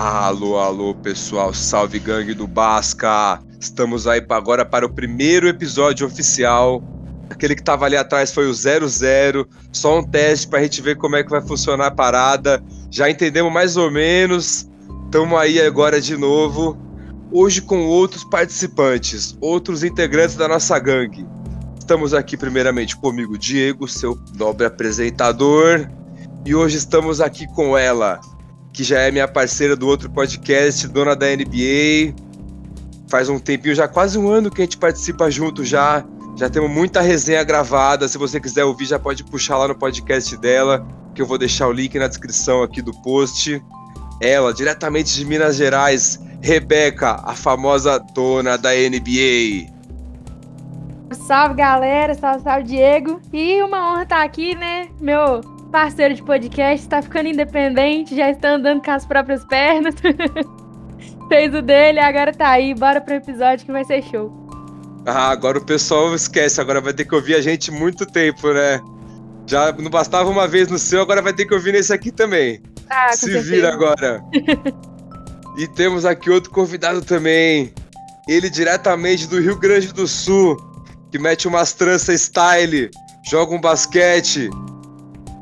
Alô, alô, pessoal, salve gangue do Basca! Estamos aí agora para o primeiro episódio oficial. Aquele que estava ali atrás foi o 00, só um teste para a gente ver como é que vai funcionar a parada. Já entendemos mais ou menos. Estamos aí agora de novo. Hoje com outros participantes, outros integrantes da nossa gangue. Estamos aqui primeiramente comigo, Diego, seu nobre apresentador. E hoje estamos aqui com ela, que já é minha parceira do outro podcast, dona da NBA. Faz um tempinho, já quase um ano que a gente participa junto já. Já temos muita resenha gravada. Se você quiser ouvir, já pode puxar lá no podcast dela, que eu vou deixar o link na descrição aqui do post. Ela, diretamente de Minas Gerais, Rebeca, a famosa dona da NBA. Salve galera, salve, salve Diego. E uma honra estar aqui, né? Meu parceiro de podcast, está ficando independente, já está andando com as próprias pernas. Fez o dele, agora tá aí. Bora pro episódio que vai ser show. Ah, agora o pessoal esquece, agora vai ter que ouvir a gente muito tempo, né? Já não bastava uma vez no seu, agora vai ter que ouvir nesse aqui também. Ah, Se certeza. vira agora. e temos aqui outro convidado também. Ele diretamente do Rio Grande do Sul, que mete umas tranças style, joga um basquete,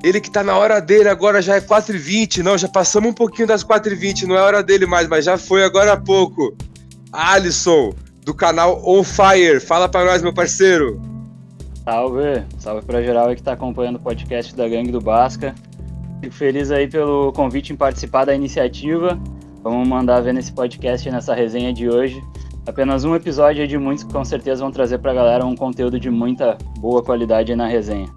ele que tá na hora dele agora já é 4h20. Não, já passamos um pouquinho das 4h20. Não é hora dele mais, mas já foi agora há pouco. Alisson, do canal On Fire. Fala pra nós, meu parceiro. Salve, salve pra geral aí que tá acompanhando o podcast da Gangue do Basca. Fico feliz aí pelo convite em participar da iniciativa. Vamos mandar ver nesse podcast, nessa resenha de hoje. Apenas um episódio de muitos que com certeza vão trazer pra galera um conteúdo de muita boa qualidade na resenha.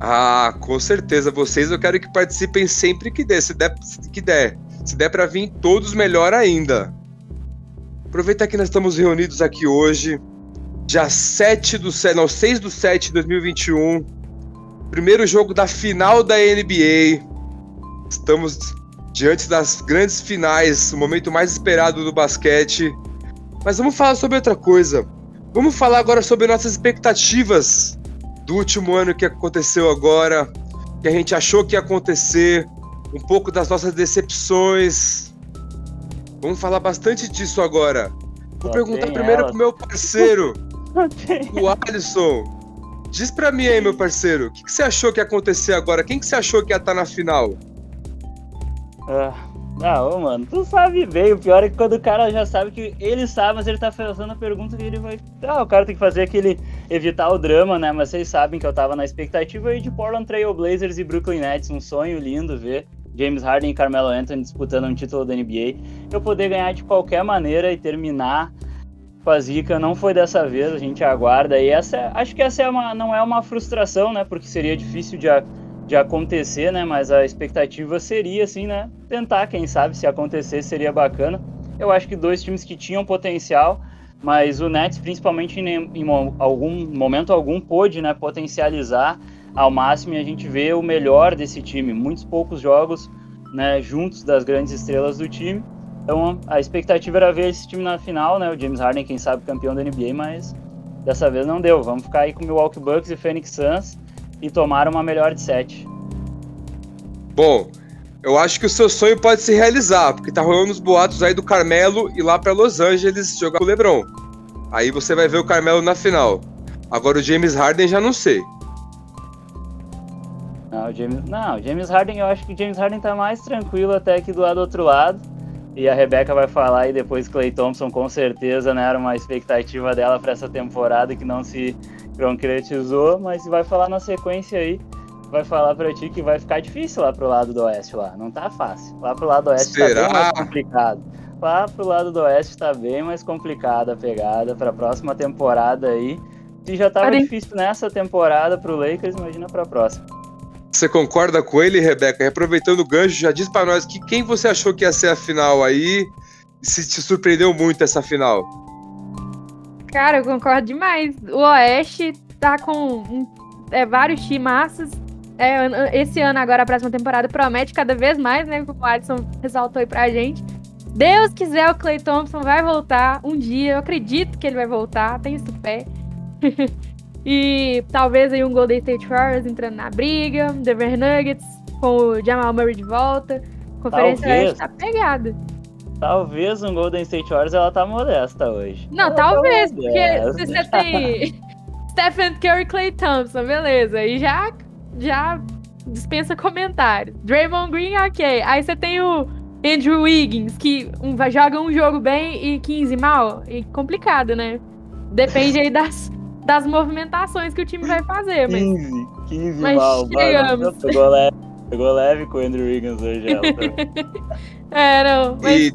Ah, com certeza. Vocês eu quero que participem sempre que der. Se der, que der. Se der para vir todos, melhor ainda. Aproveitar que nós estamos reunidos aqui hoje, dia 7 do 7, não, 6 do 7 de 2021. Primeiro jogo da final da NBA. Estamos diante das grandes finais, o momento mais esperado do basquete. Mas vamos falar sobre outra coisa. Vamos falar agora sobre nossas expectativas do último ano que aconteceu agora, que a gente achou que ia acontecer, um pouco das nossas decepções. Vamos falar bastante disso agora. Vou Só perguntar primeiro ela. pro meu parceiro, o Alisson. Diz pra mim aí, meu parceiro, o que, que, você achou que ia acontecer agora? Quem que você achou que ia estar tá na final? Ah, ah, ô, mano, tu sabe bem. O pior é que quando o cara já sabe que ele sabe, mas ele tá fazendo a pergunta que ele vai. Ah, o cara tem que fazer aquele. Evitar o drama, né? Mas vocês sabem que eu tava na expectativa aí de Portland Trail Blazers e Brooklyn Nets. Um sonho lindo ver James Harden e Carmelo Anthony disputando um título da NBA. Eu poder ganhar de qualquer maneira e terminar com a zica. Não foi dessa vez, a gente aguarda. E essa, acho que essa é uma, não é uma frustração, né? Porque seria difícil de de acontecer, né? Mas a expectativa seria, assim, né? Tentar, quem sabe, se acontecer seria bacana. Eu acho que dois times que tinham potencial, mas o Nets, principalmente em, em algum momento algum, pôde, né? Potencializar ao máximo e a gente vê o melhor desse time. Muitos poucos jogos, né? Juntos das grandes estrelas do time. Então a expectativa era ver esse time na final, né? O James Harden, quem sabe, campeão da NBA, mas dessa vez não deu. Vamos ficar aí com o Milwaukee Bucks e Phoenix Suns e tomar uma melhor de sete. Bom, eu acho que o seu sonho pode se realizar, porque tá rolando os boatos aí do Carmelo ir lá para Los Angeles jogar com o LeBron. Aí você vai ver o Carmelo na final. Agora o James Harden já não sei. Não, o James, não, James Harden, eu acho que o James Harden tá mais tranquilo até que do lado do outro lado. E a Rebeca vai falar e depois Clay Thompson com certeza, né, era uma expectativa dela para essa temporada que não se concretizou, mas vai falar na sequência aí, vai falar para ti que vai ficar difícil lá pro lado do oeste lá, não tá fácil. Lá pro lado do oeste Será? tá bem mais complicado. Lá pro lado do oeste tá bem mais complicada a pegada para a próxima temporada aí. Se já tava difícil nessa temporada pro Lakers, imagina para a próxima. Você concorda com ele, Rebeca? E aproveitando o gancho, já diz para nós que quem você achou que ia ser a final aí, se te surpreendeu muito essa final. Cara, eu concordo demais. O Oeste tá com um, é, vários timaços. É, esse ano, agora, a próxima temporada, promete cada vez mais, né? Como o Alisson ressaltou aí pra gente. Deus quiser, o Clay Thompson vai voltar um dia. Eu acredito que ele vai voltar, tenho isso pé. e talvez aí um Golden State Warriors entrando na briga, Denver Nuggets com o Jamal Murray de volta, Conferência Talvez. Oeste tá pegada. Talvez um Golden State Warriors ela tá modesta hoje. Não, Ela talvez, tá porque se você tem Stephen Curry Clay Thompson, beleza. E já, já dispensa comentários. Draymond Green, ok. Aí você tem o Andrew Wiggins, que um, vai- joga um jogo bem e 15 mal. E complicado, né? Depende aí das, das movimentações que o time vai fazer. Mas 15, 15 Mas mal. chegamos. Mano, pegou leve, pegou leve com o Andrew Wiggins hoje. Ela, tá? É, não. Mas E...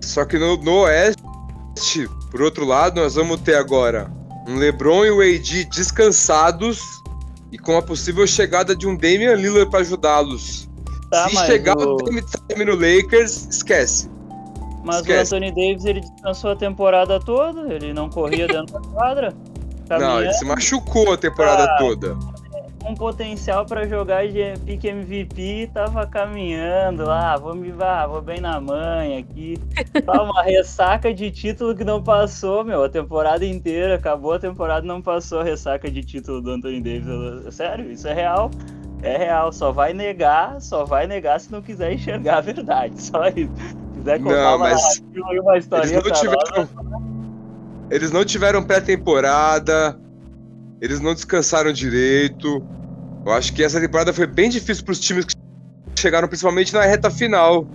Só que no, no Oeste, por outro lado, nós vamos ter agora um LeBron e o AD descansados e com a possível chegada de um Damian Lillard para ajudá-los. Tá, Se chegar o- o Dame Time no Lakers, esquece. Mas Esquece. o Anthony Davis ele descansou a temporada toda, ele não corria dentro da quadra. Não, ele caminhando, se machucou a temporada Ah. toda. Com potencial pra jogar de pique MVP, tava caminhando lá, vou me vá, vou bem na manha aqui. Tá uma ressaca de título que não passou, meu, a temporada inteira, acabou a temporada não passou a ressaca de título do Anthony Davis. Sério, isso é real. É real, só vai negar, só vai negar se não quiser enxergar a verdade, só isso. Se quiser contar Não, uma mas uma Eles não nós, tiveram. Eles não tiveram pré-temporada. Eles não descansaram direito. Eu acho que essa temporada foi bem difícil para os times que chegaram principalmente na reta final.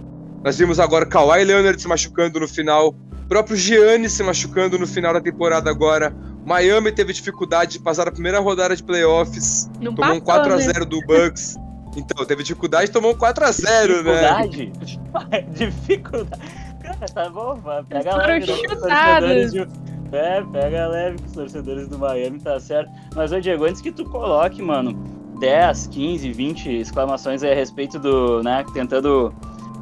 Nós vimos agora Kawhi Leonard se machucando no final, o próprio Giannis se machucando no final da temporada agora. Miami teve dificuldade de passar a primeira rodada de playoffs, não tomou um passou, 4x0 né? do Bucks. Então, teve dificuldade e tomou um 4x0, né? Dificuldade? Dificuldade. Cara, tá bom. Pega os chutados. É, pega leve com os torcedores do Miami, tá certo. Mas, ô Diego, antes que tu coloque, mano, 10, 15, 20 exclamações aí a respeito do, né, tentando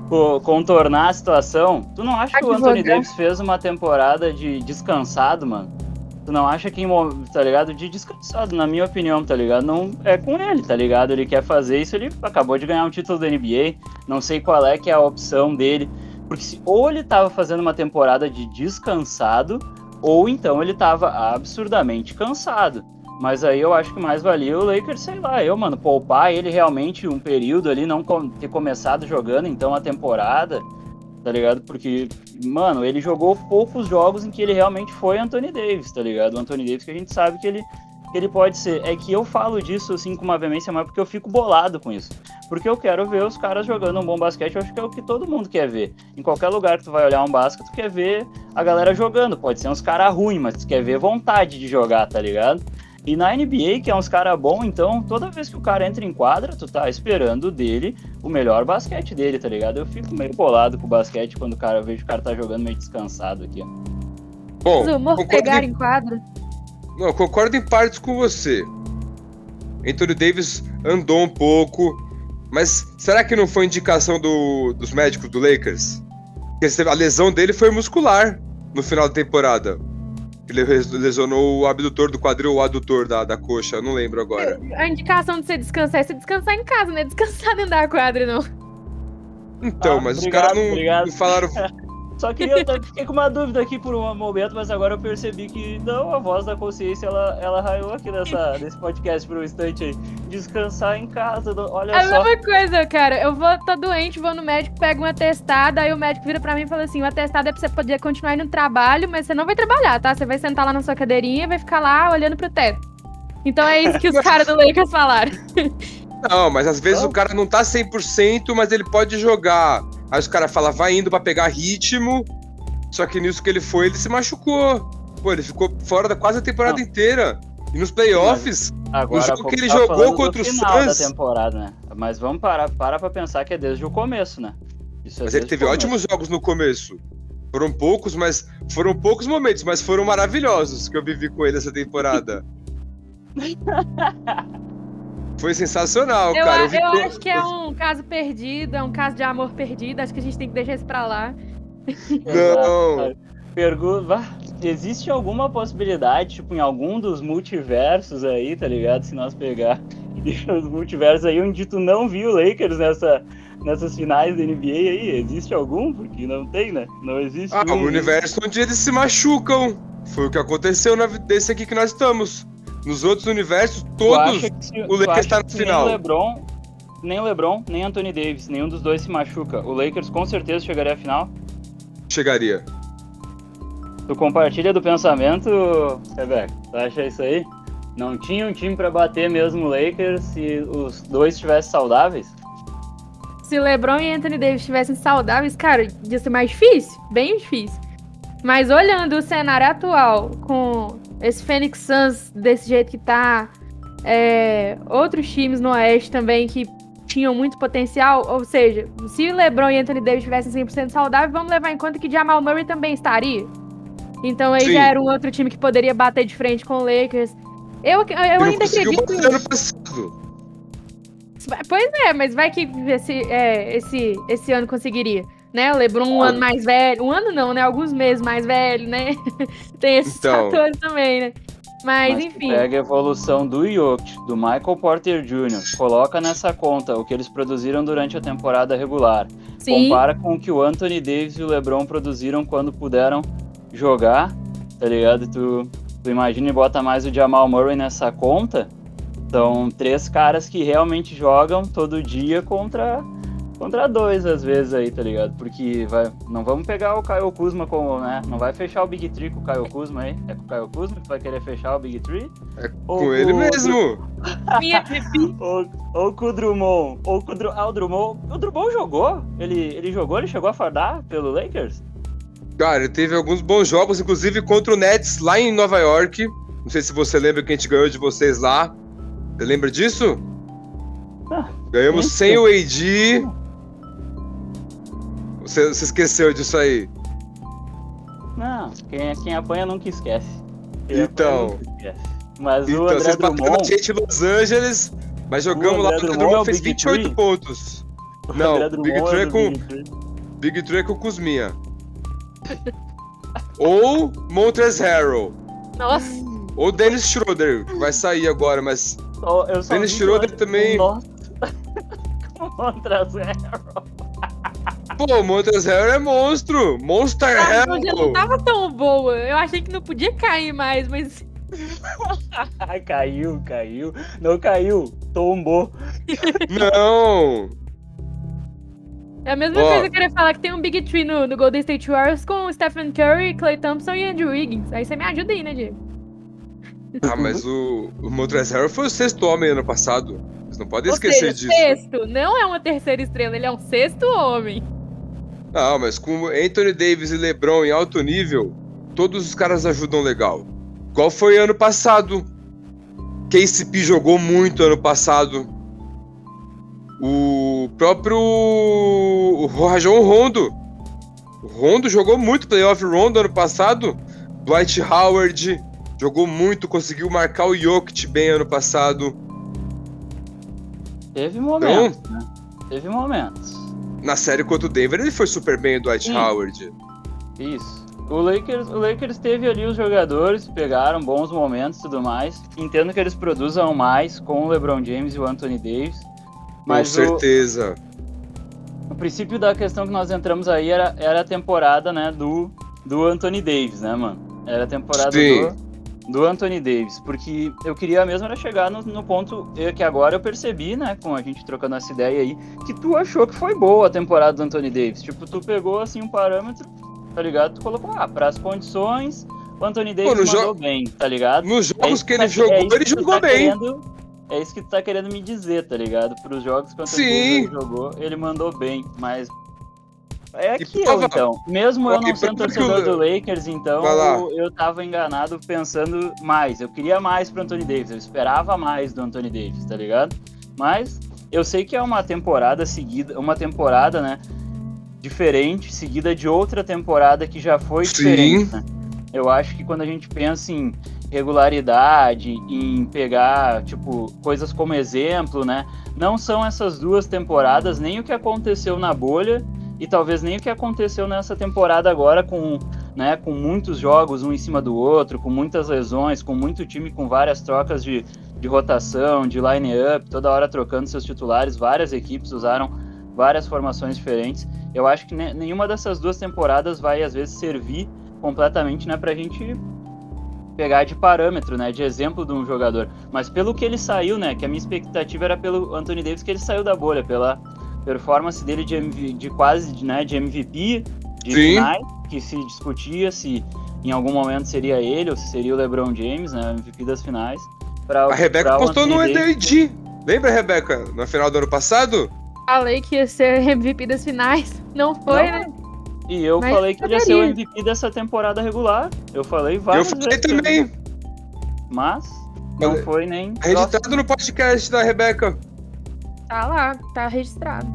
co- contornar a situação, tu não acha que o Anthony Advogado. Davis fez uma temporada de descansado, mano? Tu não acha que, tá ligado? De descansado, na minha opinião, tá ligado? Não é com ele, tá ligado? Ele quer fazer isso, ele acabou de ganhar um título da NBA. Não sei qual é que é a opção dele. Porque se ou ele tava fazendo uma temporada de descansado, ou então ele tava absurdamente cansado. Mas aí eu acho que mais valia o Lakers, sei lá, eu, mano, poupar ele realmente um período ali, não ter começado jogando então a temporada, tá ligado? Porque, mano, ele jogou poucos jogos em que ele realmente foi Anthony Davis, tá ligado? O Anthony Davis que a gente sabe que ele, ele pode ser. É que eu falo disso assim com uma veemência maior porque eu fico bolado com isso. Porque eu quero ver os caras jogando um bom basquete, eu acho que é o que todo mundo quer ver. Em qualquer lugar que tu vai olhar um basquete, tu quer ver a galera jogando. Pode ser uns caras ruins, mas tu quer ver vontade de jogar, tá ligado? E na NBA, que é uns caras bons, então, toda vez que o cara entra em quadra, tu tá esperando dele o melhor basquete dele, tá ligado? Eu fico meio bolado com o basquete quando o cara vejo o cara tá jogando meio descansado aqui, ó. Bom, Os humor pegar em em quadro. Não, eu concordo em partes com você. Anthony Davis andou um pouco, mas será que não foi indicação do- dos médicos do Lakers? Porque a lesão dele foi muscular no final da temporada. Ele lesionou o abdutor do quadril ou o adutor da, da coxa, eu não lembro agora. A indicação de você descansar é você descansar em casa, não é descansar dentro da quadra, não. Então, Ah, mas os obrigado, caras não, não falaram. Só queria, eu fiquei com uma dúvida aqui por um momento, mas agora eu percebi que não, a voz da consciência, ela, ela raiou aqui nessa, nesse podcast por um instante aí. Descansar em casa, não- olha É a só. mesma coisa, cara. Eu vou, tô doente, vou no médico, pego um atestado, aí o médico vira pra mim e fala assim: o atestado é pra você poder continuar indo no trabalho, mas você não vai trabalhar, tá? Você vai sentar lá na sua cadeirinha e vai ficar lá olhando pro teto. Então é isso que os caras do Lakers falaram. Não, mas às vezes Não. o cara não tá 100%, mas ele pode jogar. Aí os caras falam, vai indo pra pegar ritmo. Só que nisso que ele foi, ele se machucou. Pô, ele ficou fora da quase a temporada Não. inteira. E nos playoffs, Agora, o jogo que ele tava jogou contra o da Suns- temporada, né? Mas vamos parar, para pra pensar que é desde o começo, né? Isso é mas ele o teve ótimos jogos no começo. Foram poucos, mas foram poucos momentos, mas foram maravilhosos que eu vivi com ele essa temporada. Foi sensacional, Eu, cara. eu co- acho que é um caso perdido, é um caso de amor perdido. Acho que a gente tem que deixar isso pra lá. Não. Pergunta, existe alguma possibilidade, tipo, em algum dos multiversos aí, tá ligado? Se nós pegar os multiversos aí onde tu não viu o Lakers nessa, nessas finais da NBA aí, existe algum? Porque não tem, né? Não existe Ah, um. o universo onde eles se machucam. Foi o que aconteceu na, desse aqui que nós estamos. Nos outros universos, todos. se- o Lakers acha tá no nem final. O LeBron, nem LeBron, nem Anthony Davis, nenhum dos dois se machuca, o Lakers com certeza chegaria à final? Chegaria. Tu compartilha do pensamento, Rebeca? Tu acha isso aí? Não tinha um time para bater mesmo o Lakers se os dois estivessem saudáveis? Se LeBron e Anthony Davis estivessem saudáveis, cara, ia ser mais difícil, bem difícil. Mas olhando o cenário atual, com esse Phoenix Suns desse jeito que tá, é, outros times no Oeste também que tinham muito potencial, ou seja, se o LeBron e Anthony Davis estivessem 100% saudáveis, vamos levar em conta que Jamal Murray também estaria. Então aí Sim. já era um outro time que poderia bater de frente com o Lakers. Eu, eu, eu ainda acredito. Ano passado. Pois é, mas vai que esse, é, esse, esse ano conseguiria. Né? O Lebron um ano mais velho. Um ano não, né? Alguns meses mais velho, né? Tem esses então, fatores também, né? Mas, mas enfim. Pega a evolução do Jokic, do Michael Porter Jr., coloca nessa conta o que eles produziram durante a temporada regular. Sim. Compara com o que o Anthony Davis e o LeBron produziram quando puderam jogar, tá ligado? Tu, tu imagina e bota mais o Jamal Murray nessa conta. São três caras que realmente jogam todo dia contra contra dois às vezes aí, tá ligado? Porque vai, não vamos pegar o Caio Kuzma como, né? Não vai fechar o Big Tree com o Caio Kuzma aí? É com o Caio Kuzma que vai querer fechar o Big Tree? É ou com ele mesmo! ou, ou com o Drummond. Ou com o, Dr... ah, o Drummond. O Drummond jogou? Ele, ele jogou? Ele chegou a fardar pelo Lakers? Cara, ele teve alguns bons jogos, inclusive contra o Nets lá em Nova York. Não sei se você lembra que a gente ganhou de vocês lá. Você lembra disso? Ah, Ganhamos sem o AD. Você, você, esqueceu disso aí? Não, quem, quem apanha nunca esquece. Quem então. Nunca esquece. Mas então, o André vocês Drummond... a gente em Los Angeles, mas jogamos lá. O André Drummond fez 28 Tree. pontos. O Não, Big Tree é com. Big Tree é com Kuzminha. Ou Montrezl Harrell. Nossa. Ou Dennis Schroeder, que vai sair agora, mas. Oh, Dennis Schroeder também. Nossa. Montrezl Harrell. Pô, Montrezl Harrell é monstro! Monster ah, Harrell! não tava tão boa. Eu achei que não podia cair mais, mas. caiu, caiu. Não caiu, tombou. não! É a mesma oh. coisa que eu queria falar que tem um Big Tree no, no Golden State Warriors com Stephen Curry, Clay Thompson e Andrew Wiggins. Aí você me ajuda aí, né, Diego? Ah, mas o, o Montrezl foi o sexto homem ano passado. Vocês não podem Ou esquecer seja, disso. sexto. Não é uma terceira estrela, ele é um sexto homem. Não, mas com Anthony Davis e LeBron em alto nível, todos os caras ajudam legal. Qual foi ano passado? KCP jogou muito ano passado. O próprio Rajon Rondo. O Rondo jogou muito playoff Rondo ano passado. Dwight Howard jogou muito, conseguiu marcar o Jokic bem ano passado. Teve momentos, então, né? Teve momentos. Na série contra o Denver ele foi super bem o Dwight Sim. Howard. Isso. O Lakers, o Lakers teve ali os jogadores, pegaram bons momentos e tudo mais. Entendo que eles produzam mais com o LeBron James e o Anthony Davis. Mas Com certeza. O, o, princípio da questão que nós entramos aí era, era a temporada, né, do, do Anthony Davis, né, mano? Era a temporada do, do Anthony Davis. Porque eu queria mesmo era chegar no, no ponto que agora eu percebi, né, com a gente trocando essa ideia aí, que tu achou que foi boa a temporada do Anthony Davis. Tipo, tu pegou, assim, um parâmetro, tá ligado? Tu colocou, ah, pras condições, o Anthony Davis Pô, mandou bem, tá ligado? Nos jogos é que ele tá, jogou, é ele jogou tá bem. Querendo, é isso que tu tá querendo me dizer, tá ligado? Para os jogos que o Anthony jogou, ele mandou bem, mas é aquilo, então. Mesmo eu não sendo torcedor do Lakers, então, eu, eu tava enganado pensando mais. Eu queria mais pro Anthony Davis, eu esperava mais do Anthony Davis, tá ligado? Mas eu sei que é uma temporada seguida, uma temporada, né, diferente, seguida de outra temporada que já foi Sim. diferente, né? Eu acho que quando a gente pensa em regularidade, em pegar, tipo, coisas como exemplo, né? Não são essas duas temporadas, nem o que aconteceu na bolha e talvez nem o que aconteceu nessa temporada agora com, né, com muitos jogos um em cima do outro, com muitas lesões, com muito time com várias trocas de, de rotação, de line-up, toda hora trocando seus titulares, várias equipes usaram várias formações diferentes. Eu acho que nenhuma dessas duas temporadas vai às vezes servir completamente, né, pra gente pegar de parâmetro, né, de exemplo de um jogador. Mas pelo que ele saiu, né, que a minha expectativa era pelo Anthony Davis que ele saiu da bolha, pela performance dele de, MV, de quase, né, de MVP, de Sim. finais, que se discutia se em algum momento seria ele ou se seria o LeBron James, né, MVP das finais. Pra, A Rebeca postou no. EDD. Lembra, Rebeca? No final do ano passado? Falei que ia ser MVP das finais. Não foi, Não, né? E eu Mas falei que ia ser o. MVP dessa temporada regular. Eu falei Eu várias falei vezes. também. Mas não Falei. foi nem. Registrado no podcast da Rebeca. Tá lá, tá registrado.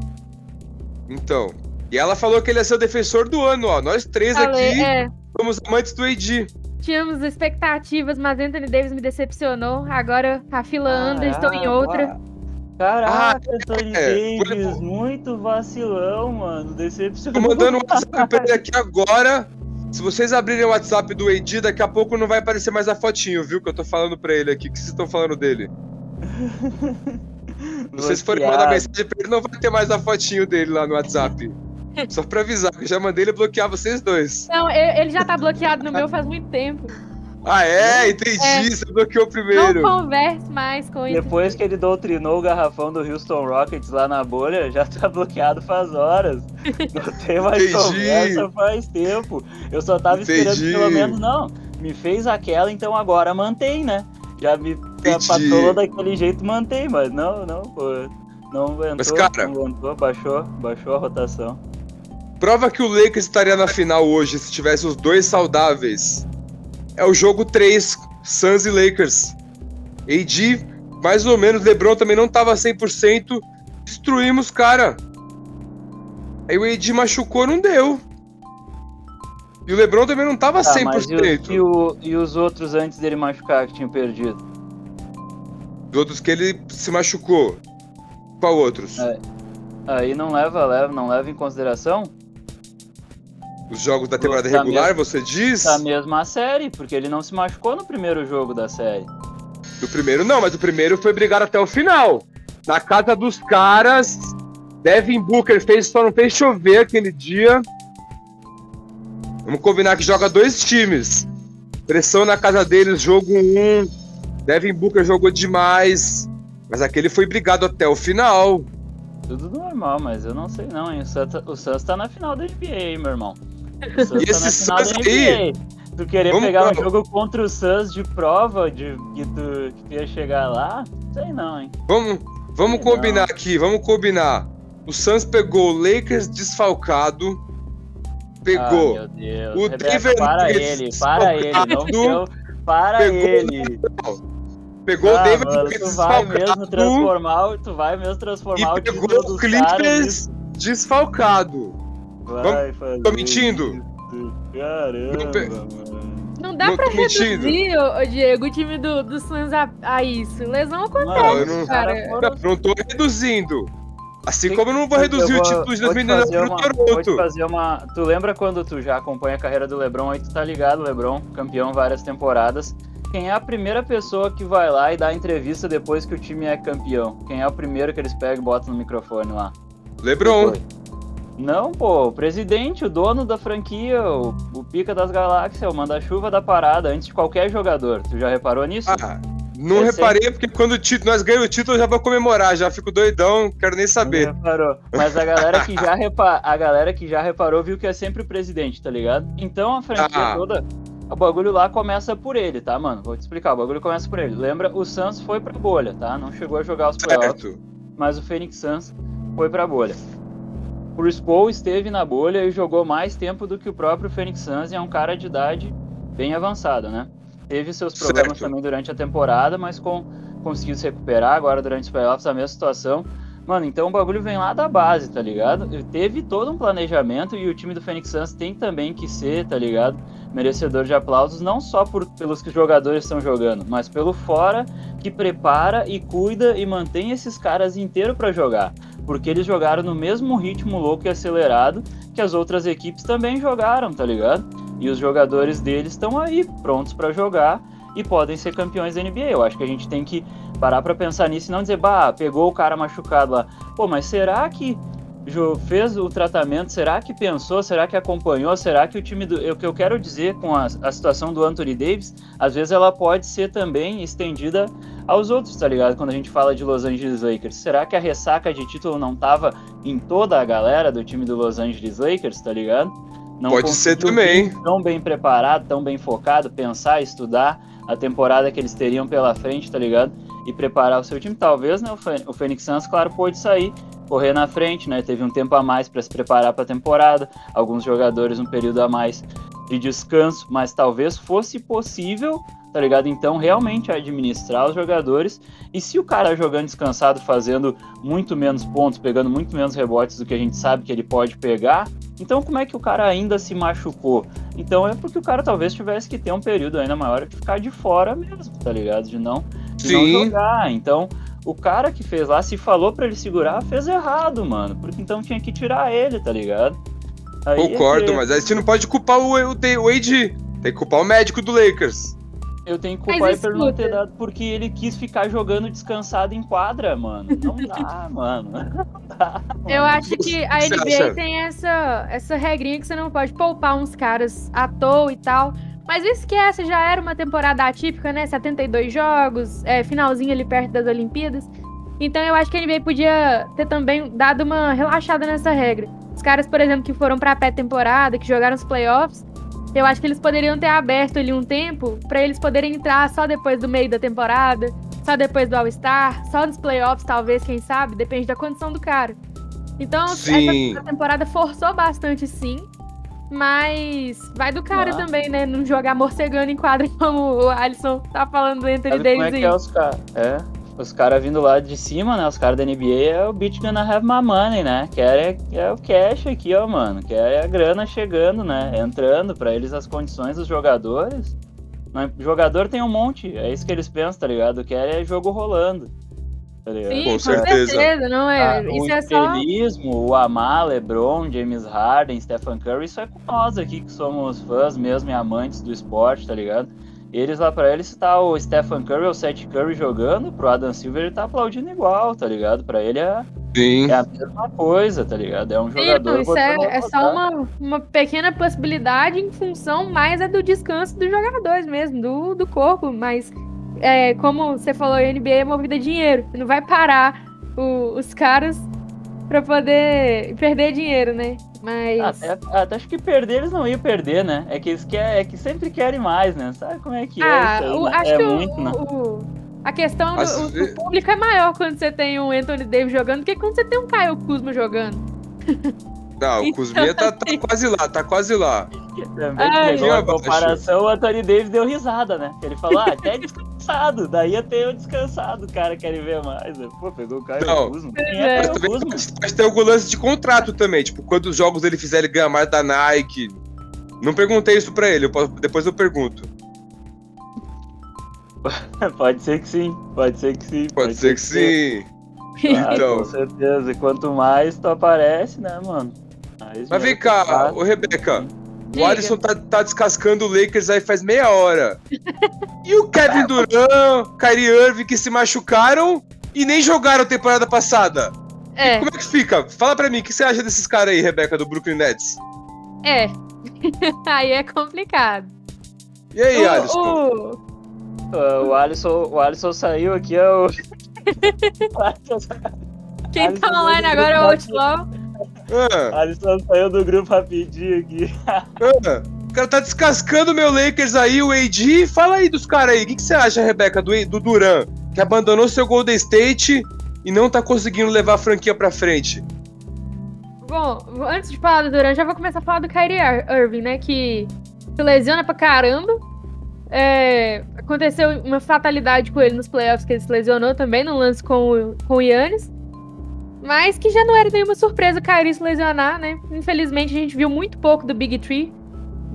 Então. E ela falou que ele ia ser o defensor do ano, ó. Nós três Falei, aqui é. somos amantes do AD. Tínhamos expectativas, mas Anthony Davis me decepcionou. Agora a fila anda, estou em outra. Caraca, Ah, Anthony é, Davis, muito vacilão, mano. Tô Decepcionou. mandando um WhatsApp pra ele aqui agora. Se vocês abrirem o WhatsApp do AD, daqui a pouco não vai aparecer mais a fotinho, viu? Que eu tô falando pra ele aqui. O que vocês estão falando dele? Se vocês forem mandar mensagem pra ele, não vai ter mais a fotinho dele lá no WhatsApp. Só pra avisar, que eu já mandei ele bloquear vocês dois. Não, ele já tá bloqueado no meu faz muito tempo. Ah, é? Entendi. É. Você bloqueou Não primeiro. converse mais com ele. Depois que ele doutrinou o garrafão do Houston Rockets lá na bolha, já tá bloqueado faz horas. Não tem mais Entendi. conversa faz tempo. Eu só tava esperando Entendi. pelo menos, não. Me fez aquela, então agora mantém, né? Já me Patou daquele jeito, mantém, mas não, não, pô. Não aguentou, Mas, cara- não aguentou, baixou, baixou a rotação. Prova que o Lakers estaria na final hoje se tivesse os dois saudáveis. É o jogo 3, Suns e Lakers. AD, mais ou menos, LeBron também não tava 100%. Destruímos, cara. Aí o AD machucou, não deu. E o LeBron também não tava Tá, mas e, 100%. o- e, o- e os outros antes dele machucar que tinham perdido? Os outros que ele se machucou. Qual outros? É. Aí não leva, leva, não leva em consideração Os jogos da temporada Tá regular, mesmo. você diz? a mesma série, porque ele não se machucou no primeiro jogo da série. Do primeiro não, mas o primeiro foi brigar até o final. Na casa dos caras, Devin Booker fez, só não fez chover aquele dia. Vamos combinar que joga dois times. Pressão na casa deles, jogo 1. Um. Devin Booker jogou demais. Mas aquele foi brigado até o final. Tudo normal, mas eu não sei não, hein? O Suns, o Suns tá na final da NBA, meu irmão. O Suns E tá na esse final da Suns aí? Tu querer Vamos pegar um jogo contra o Suns de prova de que tu, que tu ia chegar lá, sei não, hein? Vamos, vamos Não. combinar aqui, vamos combinar. O Suns pegou o Lakers desfalcado. Pegou. Ah, meu Deus. O Rebeca, Denver para Nuggets ele, para ele, não para Pegou ele. Pegou o Ah, David mano, tu vai mesmo transformar, tu vai mesmo transformar E o pegou o Clippers desfalcado. Vai fazer Tô mentindo? Caramba, Não pe- mano. Não dá Não pra mentindo. reduzir, ô, ô, Diego, o time do, do Suns a, a isso. Lesão acontece, eu não- caras cara. foram- Não, não tô reduzindo. Assim Tem- como eu não vou reduzir eu o título de vou te 2019 fazer pro uma- Vou te Toronto. fazer uma. Tu lembra quando tu já acompanha a carreira do Lebron? Aí tu tá ligado, Lebron, campeão várias temporadas. Quem é a primeira pessoa que vai lá e dá entrevista depois que o time é campeão? Quem é o primeiro que eles pegam e botam no microfone lá? LeBron. Não, pô, o presidente, o dono da franquia, o, o pica das galáxias, o manda-chuva da parada, antes de qualquer jogador. Tu já reparou nisso? Ah, não Eu reparei, porque quando nós ganhamos o título, eu já vou comemorar, já fico doidão, quero nem Não saber. reparou. Mas a galera que já repa... a galera que já reparou viu que é sempre o presidente, tá ligado? Então a franquia Ah. toda, o bagulho lá começa por ele, tá, mano? Vou te explicar, o bagulho começa por ele. Lembra, o Suns foi pra bolha, tá? Não chegou a jogar os playoffs, mas o Phoenix Suns foi pra bolha. O Chris Paul esteve na bolha e jogou mais tempo do que o próprio Phoenix Suns e é um cara de idade bem avançada, né? Teve seus problemas Certo. também durante a temporada, mas com, conseguiu se recuperar agora durante os playoffs, a mesma situação. Mano, então o bagulho vem lá da base, tá ligado? Teve todo um planejamento e o time do Phoenix Suns tem também que ser, tá ligado? Merecedor de aplausos, não só por, pelos que os jogadores estão jogando, mas pelo fora que prepara e cuida e mantém esses caras inteiros pra jogar. Porque eles jogaram no mesmo ritmo louco e acelerado que as outras equipes também jogaram, tá ligado? E os jogadores deles estão aí, prontos pra jogar e podem ser campeões da NBA. Eu acho que a gente tem que parar pra pensar nisso e não dizer, bah, pegou o cara machucado lá. Pô, mas será que fez o tratamento, será que pensou, será que acompanhou, será que o time do. O que eu quero dizer com a, a situação do Anthony Davis, às vezes ela pode ser também estendida aos outros, tá ligado? Quando a gente fala de Los Angeles Lakers. Será que a ressaca de título não tava em toda a galera do time do Los Angeles Lakers, tá ligado? Não pode ser também. Tão bem preparado, tão bem focado, pensar, estudar a temporada que eles teriam pela frente, tá ligado? E preparar o seu time. Talvez, né? O Phoenix Suns, claro, pode sair correr na frente, né? Teve um tempo a mais para se preparar para a temporada, alguns jogadores um período a mais de descanso, mas talvez fosse possível, tá ligado? Então, realmente administrar os jogadores. E se o cara jogando descansado, fazendo muito menos pontos, pegando muito menos rebotes do que a gente sabe que ele pode pegar, então como é que o cara ainda se machucou? Então é porque o cara talvez tivesse que ter um período ainda maior de ficar de fora mesmo, tá ligado? De não, de não jogar. Então, o cara que fez lá, se falou para ele segurar, fez errado, mano. Porque então tinha que tirar ele, tá ligado? Aí Concordo, é mas aí você não pode culpar o, o, o AD. Tem que culpar o médico do Lakers. Eu tenho que culpar ele por não ter dado, porque ele quis ficar jogando descansado em quadra, mano. Não dá, mano. Não dá, mano. Eu acho que a NBA tem essa, essa regrinha que você não pode poupar uns caras à toa e tal. Mas esquece, já era uma temporada atípica, né? 72 jogos, é, finalzinho ali perto das Olimpíadas. Então eu acho que a NBA podia ter também dado uma relaxada nessa regra. Os caras, por exemplo, que foram pra pré-temporada, que jogaram os playoffs, eu acho que eles poderiam ter aberto ali um tempo para eles poderem entrar só depois do meio da temporada, só depois do All-Star, só nos playoffs, talvez, quem sabe, depende da condição do cara. Então, sim. essa temporada forçou bastante, sim. Mas vai do cara ah. também, né? Não jogar morcegando em quadra como o Alisson tá falando do Anthony Davis como é que é os caras? É, os caras vindo lá de cima, né? Os caras da NBA é o bitch gonna have my money, né? Quer é, é o cash aqui, ó, mano. Quer é a grana chegando, né? Entrando para eles as condições dos jogadores. O jogador tem um monte, é isso que eles pensam, tá ligado? Quer é jogo rolando. Tá Sim, com, com certeza. certeza. não é? Ah, isso o é só... o Amar, LeBron, James Harden, Stephen Curry, isso é com nós aqui que somos fãs mesmo e amantes do esporte, tá ligado? Eles lá pra eles tá o Stephen Curry ou o Seth Curry jogando, pro Adam Silver ele tá aplaudindo igual, tá ligado? Pra ele é, Sim. é a mesma coisa, tá ligado? É um Sim, jogador. Então, isso é, é só uma, uma pequena possibilidade em função mais é do descanso dos jogadores mesmo, do, do corpo, mas é, como você falou, a NBA é movida a dinheiro. Não vai parar o, os caras para poder perder dinheiro, né? Mas. Até, até, acho que perder eles não iam perder, né? É que eles quer, é que sempre querem mais, né? Sabe como é que é ah, é? Isso aí, o, né? Acho é que muito, o, né? o, a questão do, do, público é maior quando você tem um Anthony Davis jogando do que quando você tem um Caio Kuzma jogando. Não, o Kuzminha tá, tá, quase lá, tá quase lá. Também Ai, que a comparação, o Anthony Davis deu risada, né? Ele falou, ah, até descansado, daí até eu descansado, o cara quer ver mais. Pô, pegou o Caio Não, Kuzma. É, mas também pode ter algum lance de contrato também, tipo, quantos jogos ele fizer ele ganhar mais da Nike. Não perguntei isso pra ele, eu posso, depois eu pergunto. pode ser que sim, pode ser que sim. Pode, pode ser, ser, que, sim. sim. Ah, então. Com certeza, e quanto mais tu aparece, né, mano? Mas vem cá, ô Rebeca. O Alisson tá, tá, descascando o Lakers aí faz meia hora. E o Kevin Durant, Kyrie Irving que se machucaram e nem jogaram a temporada passada. É. E como é que fica? Fala pra mim, o que você acha desses caras aí, Rebeca, do Brooklyn Nets? É. aí é complicado. E aí, o, Alisson? O... Uh, o Alisson? O Alisson saiu aqui, é o. Quem tá online agora é o Outlaw. Ah. Alisson saiu do grupo rapidinho aqui. Ah. O cara tá descascando meu Lakers aí, o AD. Fala aí dos caras aí. O que, que, você acha, Rebeca, do, do Duran, que abandonou seu Golden State e não tá conseguindo levar a franquia pra frente? Bom, antes de falar do Duran, já vou começar a falar do Kyrie Irving, né? Que se lesiona pra caramba. É, aconteceu uma fatalidade com ele nos playoffs, que ele se lesionou também, no lance com, com o Yannis. Mas que já não era nenhuma surpresa o Kyrie se lesionar, né? Infelizmente a gente viu muito pouco do Big Tree.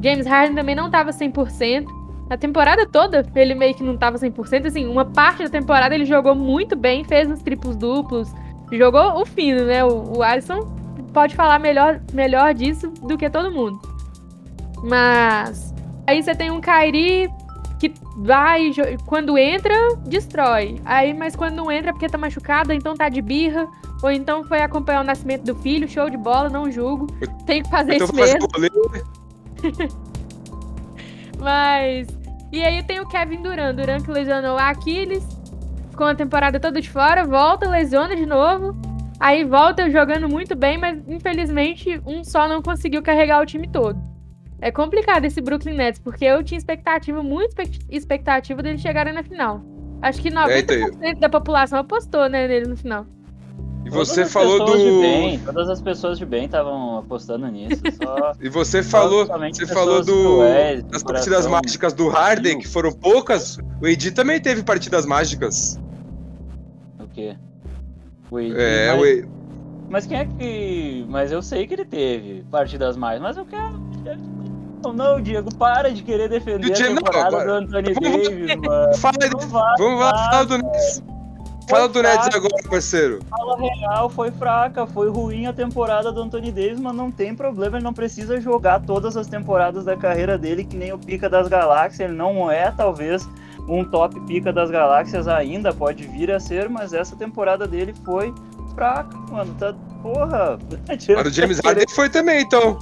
James Harden também não estava 100%. A temporada toda ele meio que não estava 100%. Assim, uma parte da temporada ele jogou muito bem, fez os triplos duplos. Jogou o fino, né? O, o Alisson pode falar melhor, melhor disso do que todo mundo. Mas aí você tem um Kyrie vai, quando entra, destrói. Aí, mas quando não entra é porque tá machucada, então tá de birra. Ou então foi acompanhar o nascimento do filho, show de bola, não julgo. Tem que fazer Então isso fazer mesmo. Mas. E aí tem o Kevin Durant. Durant que lesionou o Aquiles. Ficou uma temporada toda de fora, volta, lesiona de novo. Aí volta jogando muito bem, mas infelizmente um só não conseguiu carregar o time todo. É complicado esse Brooklyn Nets, porque eu tinha expectativa, muita expect- expectativa deles chegarem na final. Acho que 90% É, da população apostou né, nele no final. E você falou do. bem, todas as pessoas de bem estavam apostando nisso. Só E você falou, você falou do, cruéis, das coração partidas mágicas do Harden, que foram poucas. O Edi também teve partidas mágicas. O quê? O AD, É, mas, o E- mas quem é que. Mas eu sei que ele teve partidas mais, mas eu quero. Não, não, Diego, para de querer defender o a Diego- não, temporada agora- do Anthony Vamos- Davis, mano. Fala, Não vai, vamos lá, fala do Nets. Fala do Nets agora, parceiro. fala real, foi fraca, foi ruim a temporada do Anthony Davis, mas não tem problema, ele não precisa jogar todas as temporadas da carreira dele, que nem o pica das galáxias, ele não é, talvez, um top pica das galáxias ainda, pode vir a ser, mas essa temporada dele foi fraca, mano, tá, porra. A do James Harden foi também, então.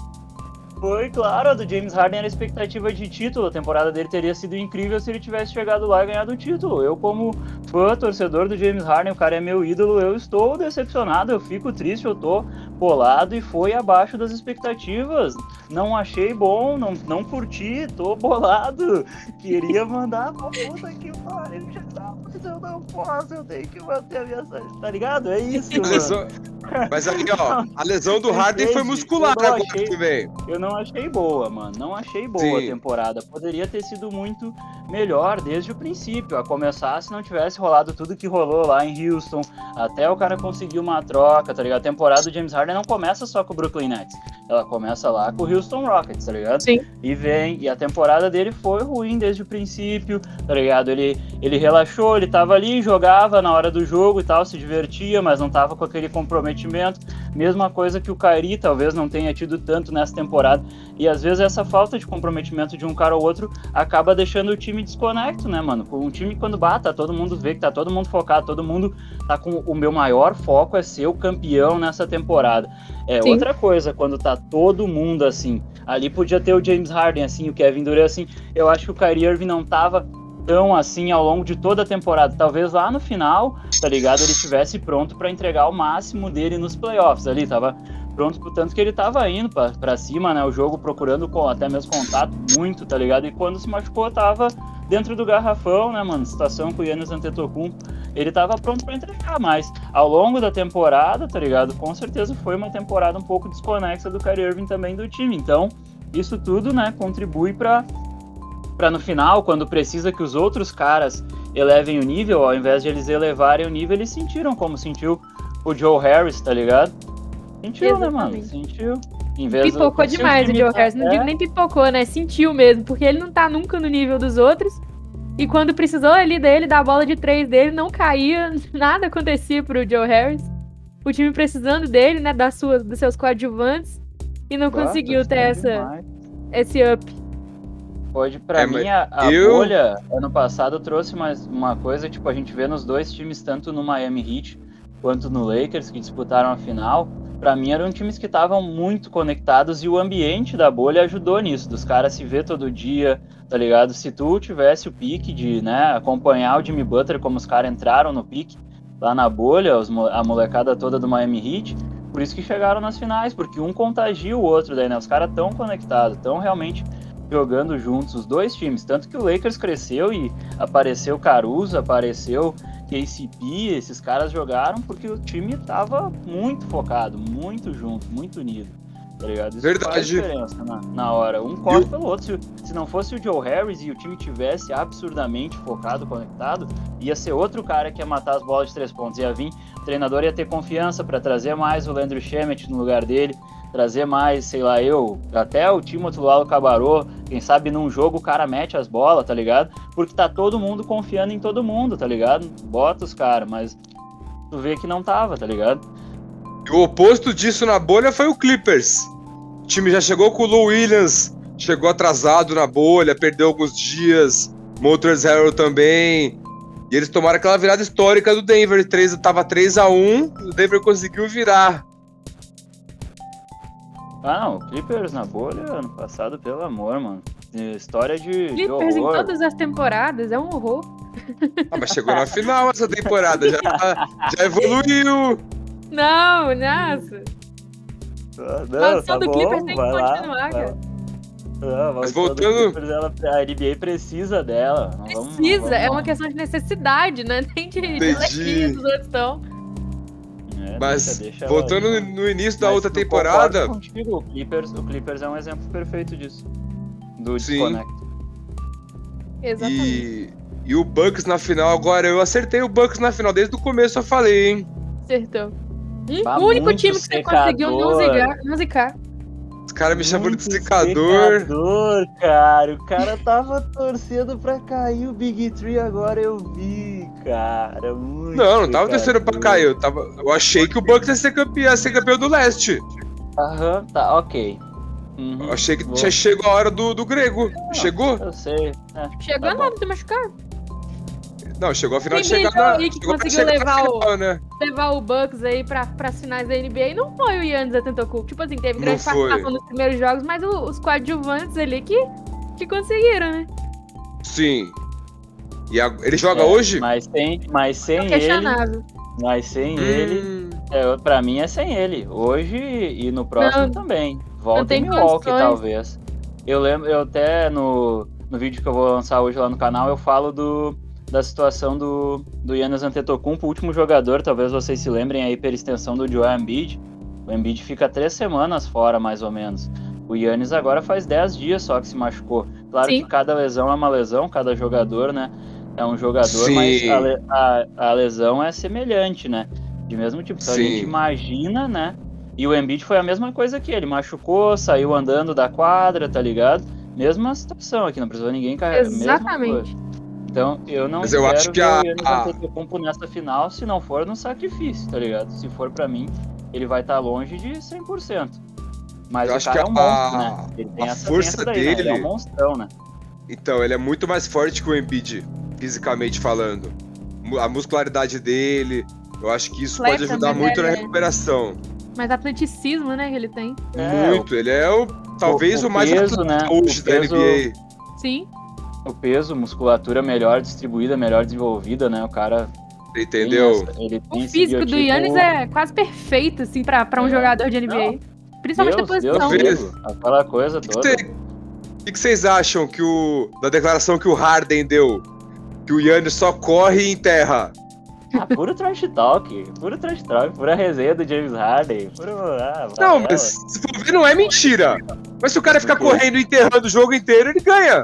Foi, claro, a do James Harden era expectativa de título. A temporada dele teria sido incrível se ele tivesse chegado lá e ganhado o título. Eu, como fã, torcedor do James Harden, o cara é meu ídolo, eu estou decepcionado, eu fico triste, eu tô bolado e foi abaixo das expectativas. Não achei bom, não, não curti, tô bolado. Queria mandar pra puta que pariu, já tá, mas eu não posso, eu tenho que manter a minha saúde, tá ligado? É isso, mano. lesão- Mas aí, ó, a lesão do Harden foi muscular agora achei. também. Eu não achei boa, mano. Não achei boa Sim. a temporada. Poderia ter sido muito melhor desde o princípio. A começar se não tivesse rolado tudo que rolou lá em Houston. Até o cara conseguir uma troca, tá ligado? A temporada do James Harden não começa só com o Brooklyn Nets. Ela começa lá com o Houston Rockets, tá ligado? Sim. E vem. E a temporada dele foi ruim desde o princípio, tá ligado? Ele, ele relaxou, ele tava ali, jogava na hora do jogo e tal, se divertia, mas não tava com aquele comprometimento. Mesma coisa que o Kairi talvez não tenha tido tanto nessa temporada. E às vezes essa falta de comprometimento de um cara ou outro acaba deixando o time desconecto, né, mano? Um time quando bata, todo mundo vê que tá todo mundo focado, todo mundo tá com o meu maior foco é ser o campeão nessa temporada. É Sim. outra coisa quando tá todo mundo assim. Ali podia ter o James Harden assim, o Kevin Durant assim. Eu acho que o Kyrie Irving não tava tão assim ao longo de toda a temporada. Talvez lá no final, tá ligado? Ele estivesse pronto pra entregar o máximo dele nos playoffs ali, tava pronto pro tanto que ele tava indo pra cima, né? O jogo procurando com, até mesmo contato muito, tá ligado? E quando se machucou, tava dentro do garrafão, né, mano? Situação com o Yannis Antetokounmpo. Ele tava pronto pra entregar, mas ao longo da temporada, tá ligado? Com certeza foi uma temporada um pouco desconexa do Kyrie Irving também do time. Então, isso tudo, né, contribui pra para no final, quando precisa que os outros caras elevem o nível, ao invés de eles elevarem o nível, eles sentiram como sentiu o Joe Harris, tá ligado? Sentiu, né, mano? Exatamente. Sentiu. Em vez do- Pipocou se demais o Joe Harris. Não é, digo nem pipocou, né? Sentiu mesmo, porque ele não tá nunca no nível dos outros. E quando precisou ali dele, da bola de três dele, não caía, nada acontecia pro Joe Harris. O time precisando dele, né? Das suas, dos seus coadjuvantes. E não tá, conseguiu ter essa, demais. esse up. Pode, pra É, mim, a, a eu- bolha, ano passado, trouxe mais uma coisa, tipo, a gente vê nos dois times, tanto no Miami Heat quanto no Lakers, que disputaram a final, pra mim eram times que estavam muito conectados e o ambiente da bolha ajudou nisso, dos caras se ver todo dia, tá ligado? Se tu tivesse o pique de, né, acompanhar o Jimmy Butler como os caras entraram no pique lá na bolha, os a molecada toda do Miami Heat, por isso que chegaram nas finais, porque um contagia o outro, daí, né? Os caras tão conectados, tão realmente jogando juntos, os dois times. Tanto que o Lakers cresceu e apareceu Caruso, apareceu KCP, esses caras jogaram porque o time tava muito focado, muito junto, muito unido. Tá ligado? Isso Verdade. diferença na, na hora. Um corre pelo outro. Se, se não fosse o Joe Harris e o time tivesse absurdamente focado, conectado, ia ser outro cara que ia matar as bolas de três pontos. Ia vir, o treinador ia ter confiança para trazer mais o Landry Shemet no lugar dele, trazer mais, sei lá, eu, até o Timothy Lalo Cabarô, quem sabe num jogo o cara mete as bolas, tá ligado? Porque tá todo mundo confiando em todo mundo, tá ligado? Bota os caras, mas tu vê que não tava, tá ligado? O oposto disso na bolha foi o Clippers. O time já chegou com o Lou Williams, chegou atrasado na bolha, perdeu alguns dias. Motors Hero também. E eles tomaram aquela virada histórica do Denver. 3, tava 3x1, o Denver conseguiu virar. Ah, não, Clippers na bolha ano passado, pelo amor, mano. História de, de Clippers em horror. todas as temporadas, é um horror. Ah, mas chegou na final essa temporada, já, já evoluiu. Não, nossa. Ah, Maldição do Clippers tem que lá, continuar, cara. lá. Ah, a Mas voltando- Clippers, ela- a NBA precisa dela. Não vamos- Precisa, vamos- é uma questão de necessidade, né? Nem de, de dos outros estão. É, Mas deixa- voltando no, né? início da outra temporada, contigo, o, Clippers, o Clippers é um exemplo perfeito disso. Do Sim. desconecto. Exatamente. e, e o Bucks na final, agora eu acertei o Bucks na final, desde o começo eu falei, hein? Acertou. Tá o único time que você conseguiu secador. Não zicar. Os caras me chamando de secador. secador, cara. O cara tava torcendo pra cair o Big Tree, agora eu vi, cara. Muito Não, não tava torcendo pra cair. Eu, tava, eu achei que o Bucks ia ser campeão, ia ser campeão do leste. Aham, tá, ok. Uhum, Eu achei que tinha chegou a hora do, do grego. Chegou? Eu sei. É, Chegou tá nada, bom. tá machucado. Não, chegou a final de Quem na. aí que conseguiu levar o- final, né? Levar o Bucks aí pra, pras finais da NBA não foi o Yannis Antetokounmpo. Tipo assim, teve grande participação nos primeiros jogos, mas o- os coadjuvantes ali que, que conseguiram, né? Sim. E a- ele joga É, hoje? Mas sem, mas sem Não ele, mas sem ele, Hum, é, pra mim é sem ele. Hoje e no próximo Não, também. Volta em Milwaukee, condições. talvez. Eu lembro, eu até no, no vídeo que eu vou lançar hoje lá no canal, eu falo do, da situação do, do Yannis Antetokounmpo, o último jogador, talvez vocês se lembrem aí, pela extensão do Joel Embiid. O Embiid fica três semanas fora, mais ou menos. O Yannis agora faz 10 dias só que se machucou. Claro Sim. que cada lesão é uma lesão, cada jogador, né? É um jogador, Sim. mas a, le- a- a lesão é semelhante, né? De mesmo tipo. Então a Sim. gente imagina, né? E o Embiid foi a mesma coisa que ele. Machucou, saiu andando da quadra, tá ligado? Mesma situação aqui, não precisou ninguém carregar. mesma Exatamente. Então, eu não Mas eu acho que ver a- o a- Antetokounmpo nessa final, se não for no sacrifício, tá ligado? Se for pra mim, ele vai estar longe de 100%. Mas Eu o acho cara que é um a- monstro, né? Ele tem a essa, força daí, né? Ele é um dele- monstrão, né? Então, ele é muito mais forte que o Embiid, fisicamente falando. A muscularidade dele, eu acho que isso pode ajudar muito na é- recuperação. Mas atleticismo, né, que ele tem. É, muito. Ele é o talvez o, o mais peso, atleta né? hoje O da peso- NBA. Sim. O peso, musculatura melhor distribuída, melhor desenvolvida, né? O cara tem Entendeu? essa- O tem esse físico do Yannis é quase perfeito, assim, pra, pra um É. jogador de NBA. Principalmente Deus, Deus posição. Deus. vivo, aquela coisa O que, toda. o que vocês acham que o da declaração que o Harden deu? Que o Yannis só corre e enterra. Ah, puro trash talk, puro trash talk, pura resenha do James Harden. Puro, ah, Não, mas se for ver, não é mentira. Mas se o cara ficar correndo e enterrando o jogo inteiro, ele ganha.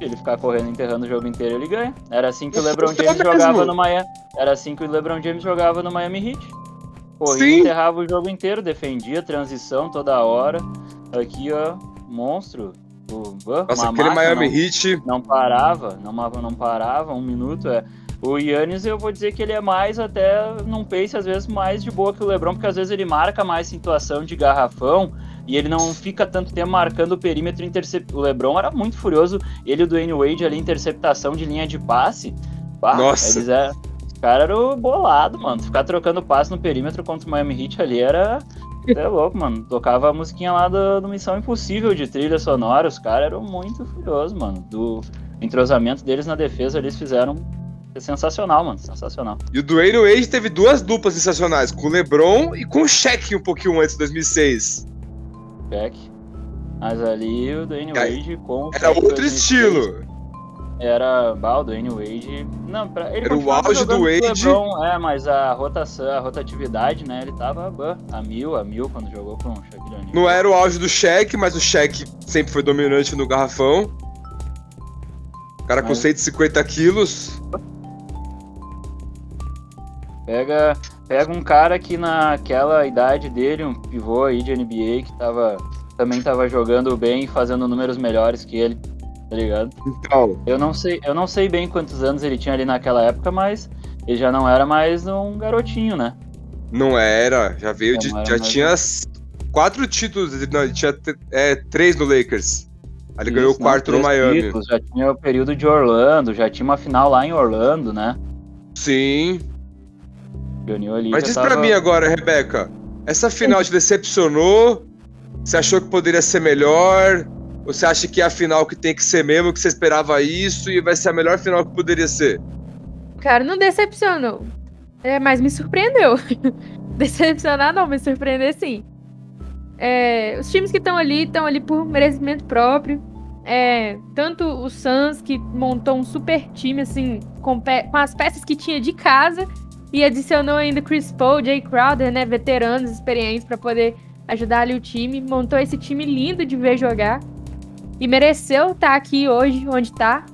Se ele ficar correndo enterrando o jogo inteiro, ele ganha. Era assim que o LeBron é James jogava no Miami. Era assim que o LeBron James jogava no Miami Heat. Corria Sim. enterrava o jogo inteiro, defendia, transição toda hora. Aqui, ó, monstro. O, Nossa, aquele máquina, Miami não- Heat. não parava, não, não parava, um minuto é. O Yannis, eu vou dizer que ele é mais até num pace, às vezes, mais de boa que o Lebron, porque às vezes ele marca mais situação de garrafão e ele não fica tanto tempo marcando o perímetro intercept. O Lebron era muito furioso, ele e o Dwayne Wade ali, interceptação de linha de passe. Bah, Nossa. Eles é... Os caras eram bolado, mano. Ficar trocando passe no perímetro contra o Miami Heat ali era. É louco, mano. Tocava a musiquinha lá do, do Missão Impossível de trilha sonora. Os caras eram muito furiosos, mano. Do entrosamento deles na defesa, eles fizeram. É sensacional, mano. Sensacional. E o Dwayne Wade teve duas duplas sensacionais, com o LeBron e com o Shaq um pouquinho antes, 2006. Back. Mas ali o Dwayne Wade com. Era outro 2006, estilo. Era. Bah, o Dwayne Wade. Não, pra, ele Era o auge do com Wade. LeBron, é, mas a rotação, a rotatividade, né? Ele tava bah, a mil, a mil quando jogou com o Shaquille O'Neal. Não era o auge do Shaq, mas o Shaq sempre foi dominante no garrafão. O cara com Mas- 150 quilos. Pega, pega um cara que naquela idade dele, um pivô aí de NBA, que tava, também tava jogando bem e fazendo números melhores que ele, tá ligado? Então, Eu não sei, eu não sei bem quantos anos ele tinha ali naquela época, mas ele já não era mais um garotinho, né? não era. Já veio de. Já tinha quatro títulos. Não, ele tinha é, três no Lakers. Aí ele ganhou o Isso, quarto no Miami. títulos, já tinha o período de Orlando, já tinha uma final lá em Orlando, né? Sim. Ganhou ali. Mas já diz tava- pra mim agora, Rebeca. Essa final te decepcionou? Você achou que poderia ser melhor? Ou você acha que é a final que tem que ser mesmo, que você esperava isso e vai ser a melhor final que poderia ser? Cara, não decepcionou. É, mas me surpreendeu. Decepcionar não, me surpreender sim. É, os times que estão ali estão ali por merecimento próprio. É, tanto o Suns, que montou um super time, assim, com, com as peças que tinha de casa, e adicionou ainda Chris Paul, Jay Crowder, né, veteranos experientes para poder ajudar ali o time. Montou esse time lindo de ver jogar. E mereceu estar aqui hoje, onde tá.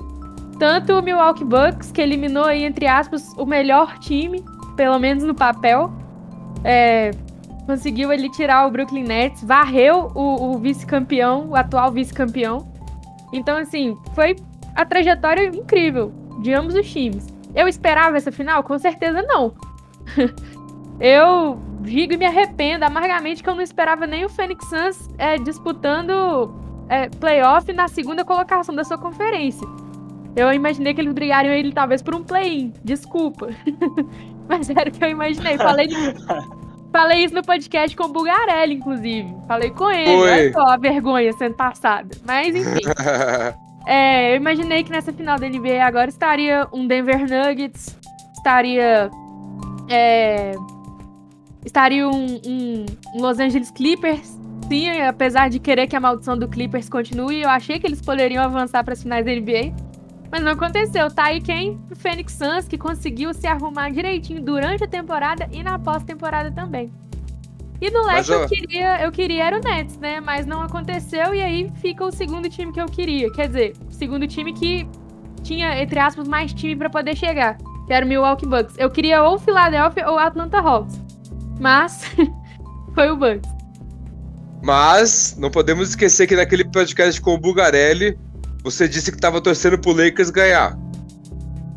Tanto o Milwaukee Bucks, que eliminou aí, entre aspas, o melhor time, pelo menos no papel. É, conseguiu ele tirar o Brooklyn Nets, varreu o, o vice-campeão, o atual vice-campeão. Então, assim, foi a trajetória incrível de ambos os times. Eu esperava essa final? Com certeza não. eu digo e me arrependo amargamente que eu não esperava nem o Phoenix Suns é, disputando é, playoff na segunda colocação da sua conferência. Eu imaginei que eles brigariam ele talvez por um play-in. Desculpa. Mas era o que eu imaginei. Falei, falei isso no podcast com o Bugarelli, inclusive. Falei com ele. Oi. Olha só a vergonha sendo passada. Mas enfim. É, eu imaginei que nessa final da NBA agora estaria um Denver Nuggets, estaria. é, estaria um, um- um Los Angeles Clippers. Sim, apesar de querer que a maldição do Clippers continue, eu achei que eles poderiam avançar para as finais da NBA. Mas não aconteceu. Tá aí quem? O Phoenix Suns, que conseguiu se arrumar direitinho durante a temporada e na pós-temporada também. E no leste ó- eu queria, eu queria era o Nets, né? Mas não aconteceu e aí fica o segundo time que eu queria. Quer dizer, o segundo time que tinha, entre aspas, mais time pra poder chegar. Que era o Milwaukee Bucks. Eu queria ou Philadelphia ou Atlanta Hawks. Mas foi o Bucks. Mas não podemos esquecer que naquele podcast com o Bugarelli, você disse que tava torcendo pro Lakers ganhar.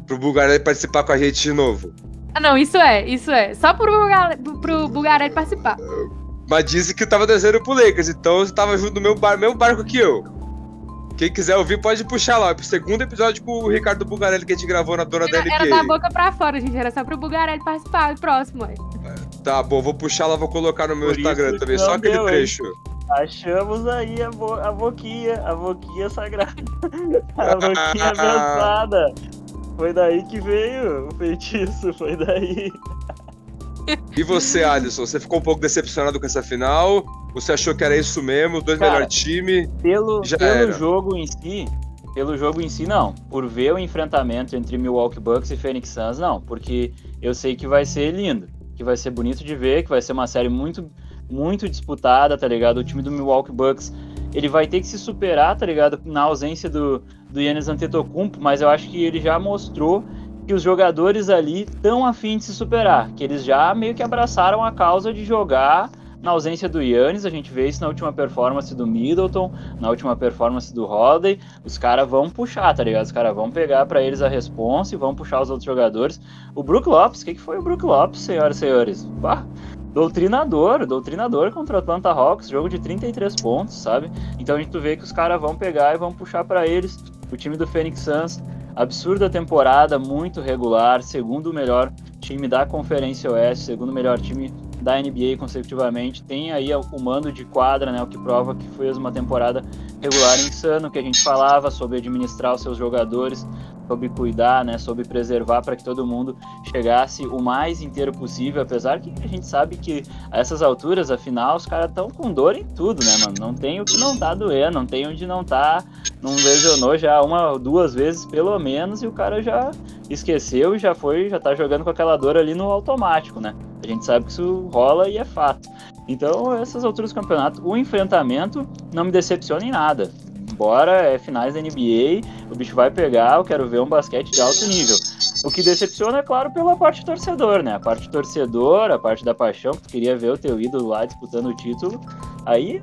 Pro Bugarelli participar com a gente de novo. Ah, não, isso é, isso é. Só pro, Buga- pro Bugarelli participar. Mas disse que tava torcendo pro Lakers, então você tava junto no meu bar, mesmo barco que eu. Quem quiser ouvir pode puxar lá, pro segundo episódio com o Ricardo Bugarelli que a gente gravou na Dona da Era, era da NBA. boca pra fora, gente. Era só pro Bugarelli participar. O próximo, ué. Tá bom, vou puxar lá, vou colocar no meu Por Instagram também, só aquele deu, hein? trecho. Achamos aí a, bo a boquinha, a boquinha sagrada. A boquinha abençoada. Foi daí que veio o feitiço, foi daí. E você, Alisson, você ficou um pouco decepcionado com essa final? Você achou que era isso mesmo, os dois Cara, melhores times? Pelo, pelo era. jogo em si, pelo jogo em si, não. Por ver o enfrentamento entre Milwaukee Bucks e Phoenix Suns, não. Porque eu sei que vai ser lindo, que vai ser bonito de ver, que vai ser uma série muito, muito disputada, tá ligado? O time do Milwaukee Bucks, ele vai ter que se superar, tá ligado? Na ausência do, do Yannis Antetokounmpo, mas eu acho que ele já mostrou que os jogadores ali estão afim de se superar, que eles já meio que abraçaram a causa de jogar na ausência do Yannis, a gente vê isso na última performance do Middleton, na última performance do Holiday, os caras vão puxar, tá ligado? Os caras vão pegar pra eles a responsa e vão puxar os outros jogadores. O Brook Lopes, o que, que foi o Brook Lopes, senhoras e senhores? Bah, doutrinador, doutrinador contra o Atlanta Hawks, jogo de 33 pontos, sabe? Então a gente vê que os caras vão pegar e vão puxar pra eles. O time do Phoenix Suns, absurda temporada, muito regular, segundo melhor time da Conferência Oeste, segundo melhor time da NBA consecutivamente. Tem aí o mando de quadra, né, o que prova que foi uma temporada regular insano, que a gente falava sobre administrar os seus jogadores, sobre cuidar, né, sobre preservar para que todo mundo chegasse o mais inteiro possível, apesar que a gente sabe que a essas alturas, afinal, os caras estão com dor em tudo, né, mano? Não tem o que não tá doendo, não tem onde não tá, não lesionou já uma ou duas vezes pelo menos e o cara já esqueceu e já foi, já tá jogando com aquela dor ali no automático, né? A gente sabe que isso rola e é fato. Então, essas alturas do campeonato, o enfrentamento não me decepciona em nada. Embora é finais da NBA, o bicho vai pegar, eu quero ver um basquete de alto nível. O que decepciona, é claro, pela parte torcedor, né? A parte torcedor, a parte da paixão, que tu queria ver o teu ídolo lá disputando o título. Aí.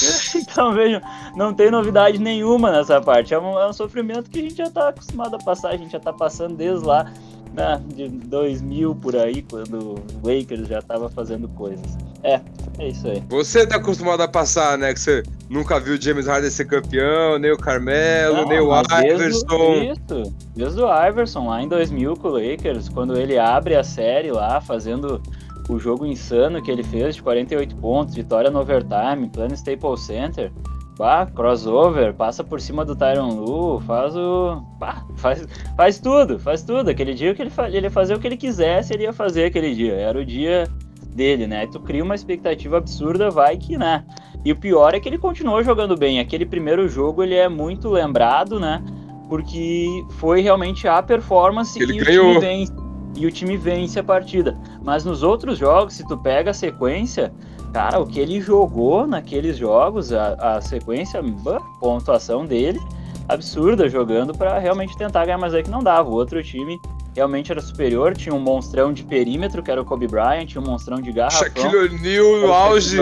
Então, vejam, não tem novidade nenhuma nessa parte. É um, é um sofrimento que a gente já tá acostumado a passar, a gente já tá passando desde lá, né, de 2000 por aí, quando o Lakers já tava fazendo coisas. É, é isso aí. Você tá acostumado a passar, né? Que você nunca viu o James Harden ser campeão, nem o Carmelo, Não, nem o mas desde Iverson. Isso, desde o Iverson lá em 2000 com o Lakers, quando ele abre a série lá, fazendo o jogo insano que ele fez de 48 pontos, vitória no overtime, plano Staples Center. Bah, crossover, passa por cima do Tyron Lu, faz o. Bah, faz, faz tudo, faz tudo. Aquele dia que ele, ele ia fazer o que ele quisesse, ele ia fazer aquele dia. Era o dia dele, né? Tu cria uma expectativa absurda, vai que, né? E o pior é que ele continuou jogando bem. Aquele primeiro jogo ele é muito lembrado, né? Porque foi realmente a performance Ele e o time vence. E o time vence a partida. Mas nos outros jogos, se tu pega a sequência, cara, o que ele jogou naqueles jogos, a, a sequência, bah, pontuação dele, absurda, jogando pra realmente tentar ganhar, mas é que não dava. O outro time realmente era superior, tinha um monstrão de perímetro, que era o Kobe Bryant, tinha um monstrão de garrafão. Shaquille O'Neal no auge.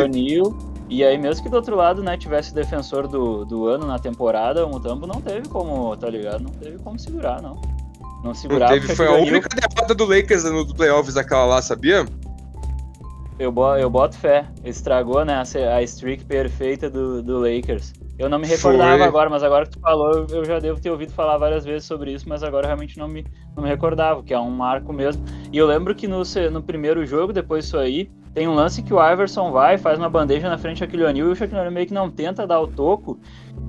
E aí, mesmo que do outro lado, né, tivesse defensor do, do ano na temporada, o Mutombo não teve como, tá ligado? Não teve como segurar, não. Não Não segurava teve, o foi a única derrota do Lakers nos playoffs daquela lá, sabia? Eu, eu boto fé. Estragou, né, a, streak perfeita do, do Lakers. Eu não me recordava Foi. agora, mas agora que tu falou, eu já devo ter ouvido falar várias vezes sobre isso, mas agora eu realmente não me, não me recordava, que é um marco mesmo. E eu lembro que no, no primeiro jogo, depois disso aí, tem um lance que o Iverson vai, faz uma bandeja na frente do Shaquille O'Neal e o Shaquille O'Neal meio que não tenta dar o toco.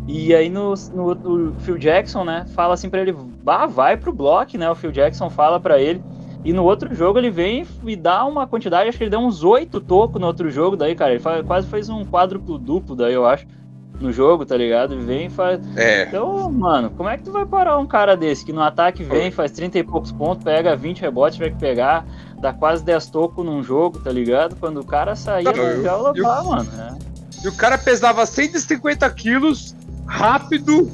E aí no, no, o Phil Jackson, né, fala assim pra ele, bah, vai pro bloco, né? O Phil Jackson fala pra ele. E no outro jogo ele vem e dá uma quantidade, acho que ele deu uns oito tocos no outro jogo daí, cara. Ele fa- quase fez um quádruplo duplo daí, eu acho, no jogo, tá ligado? Ele vem e faz. É. Então, mano, como é que tu vai parar um cara desse que no ataque vem, faz 30 e poucos pontos, pega 20 rebotes, tiver que pegar, dá quase 10 tocos num jogo, tá ligado? Quando o cara saía Não, da eu- mano, né? E o cara pesava 150 quilos, rápido,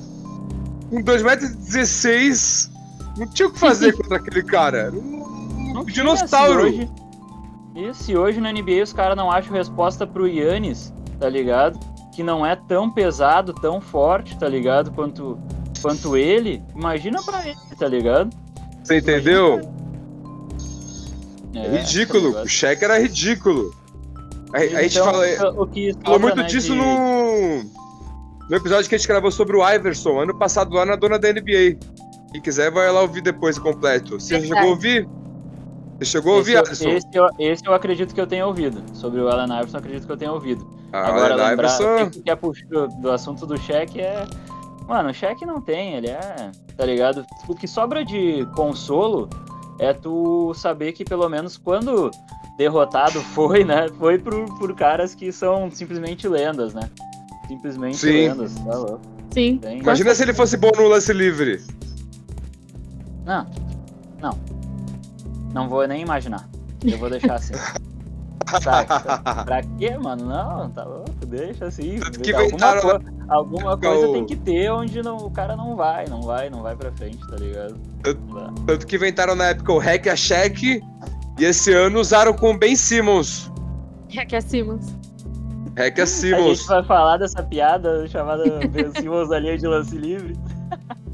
com 2,16m. Não tinha o que fazer contra aquele cara. Não dinossauro. se hoje- E se hoje na NBA os caras não acham resposta pro Yannis, tá ligado? Que não é tão pesado, tão forte, tá ligado? Quanto, quanto ele, imagina pra ele, tá ligado? Você entendeu? É, ridículo. tá o cheque era ridículo. A, a gente Então, fala, o que falou sobra, muito né, disso de- no, no episódio que a gente gravou sobre o Iverson, ano passado, lá na dona da NBA. Quem quiser vai lá ouvir depois completo. Você Verdade. chegou a ouvir? Você chegou a Esse, ouvir, eu- Alisson? esse, eu, esse eu acredito que eu tenha ouvido. Sobre o Allen Iverson, eu acredito que eu tenha ouvido. Ah, Agora, Allen lembrar, Iverson. o que é puxou do assunto do cheque é. Mano, o cheque não tem, ele é. Tá ligado? O que sobra de consolo é tu saber que pelo menos quando derrotado foi, né? Foi por, por caras que são simplesmente lendas, né? Simplesmente Sim. lendas, tá louco. Sim. Tem- Imagina se ele fosse bom no lance livre. Não, não. Não vou nem imaginar. Eu vou deixar assim. Saca? Pra quê, mano? Não, tá louco, deixa assim. Tanto que alguma inventaram- co- alguma coisa tem que ter onde não, o cara não vai, não vai, não vai pra frente, tá ligado? Dá. Tanto que inventaram na época o hack a cheque. E esse ano usaram com o Ben Simmons. Que é Simmons. Hack a A Simmons. gente vai falar dessa piada chamada Ben Simmons da linha de lance livre.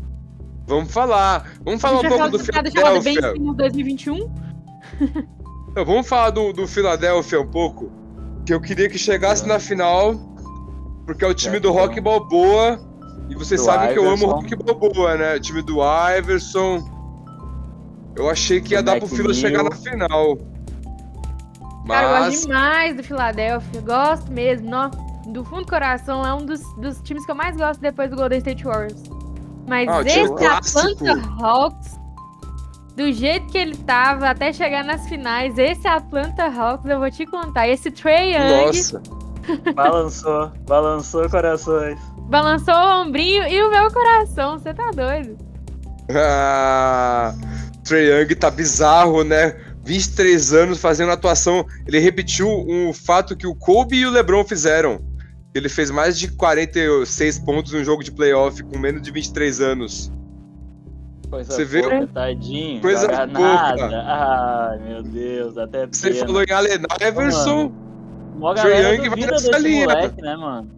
Vamos falar. Vamos falar um pouco do Philadelphia. Simmons 2021. Então, vamos falar do, do Philadelphia um pouco. Que eu queria que chegasse na final. Porque é o time É, do. Rock Balboa. E vocês Do sabem que eu amo o Iverson. Rock Balboa, né? O time do Iverson. Eu achei que ia Do dar pro Phila McNeil. chegar na final. Cara, eu gosto Mas. demais do Philadelphia. Gosto mesmo. Nó. Do fundo do coração, é um dos, dos times que eu mais gosto depois do Golden State Warriors. Mas Ah, esse clássico. Atlanta Hawks, do jeito que ele tava até chegar nas finais, esse Atlanta Hawks, eu vou te contar. Esse Trey Young Nossa. Balançou, balançou corações. balançou o ombrinho e o meu coração. Você tá doido? Ah, Trae Young tá bizarro, né? 23 anos fazendo atuação. Ele repetiu um fato que o Kobe e o LeBron fizeram. Ele fez mais de 46 pontos em um jogo de playoff com menos de 23 anos. Coisa Você vê? pouca, tadinho. Coisa pouca. nada. Ai, meu Deus, até Você pena. falou em Allen Iverson. Mó galera Young duvida desse linha. moleque, né, mano?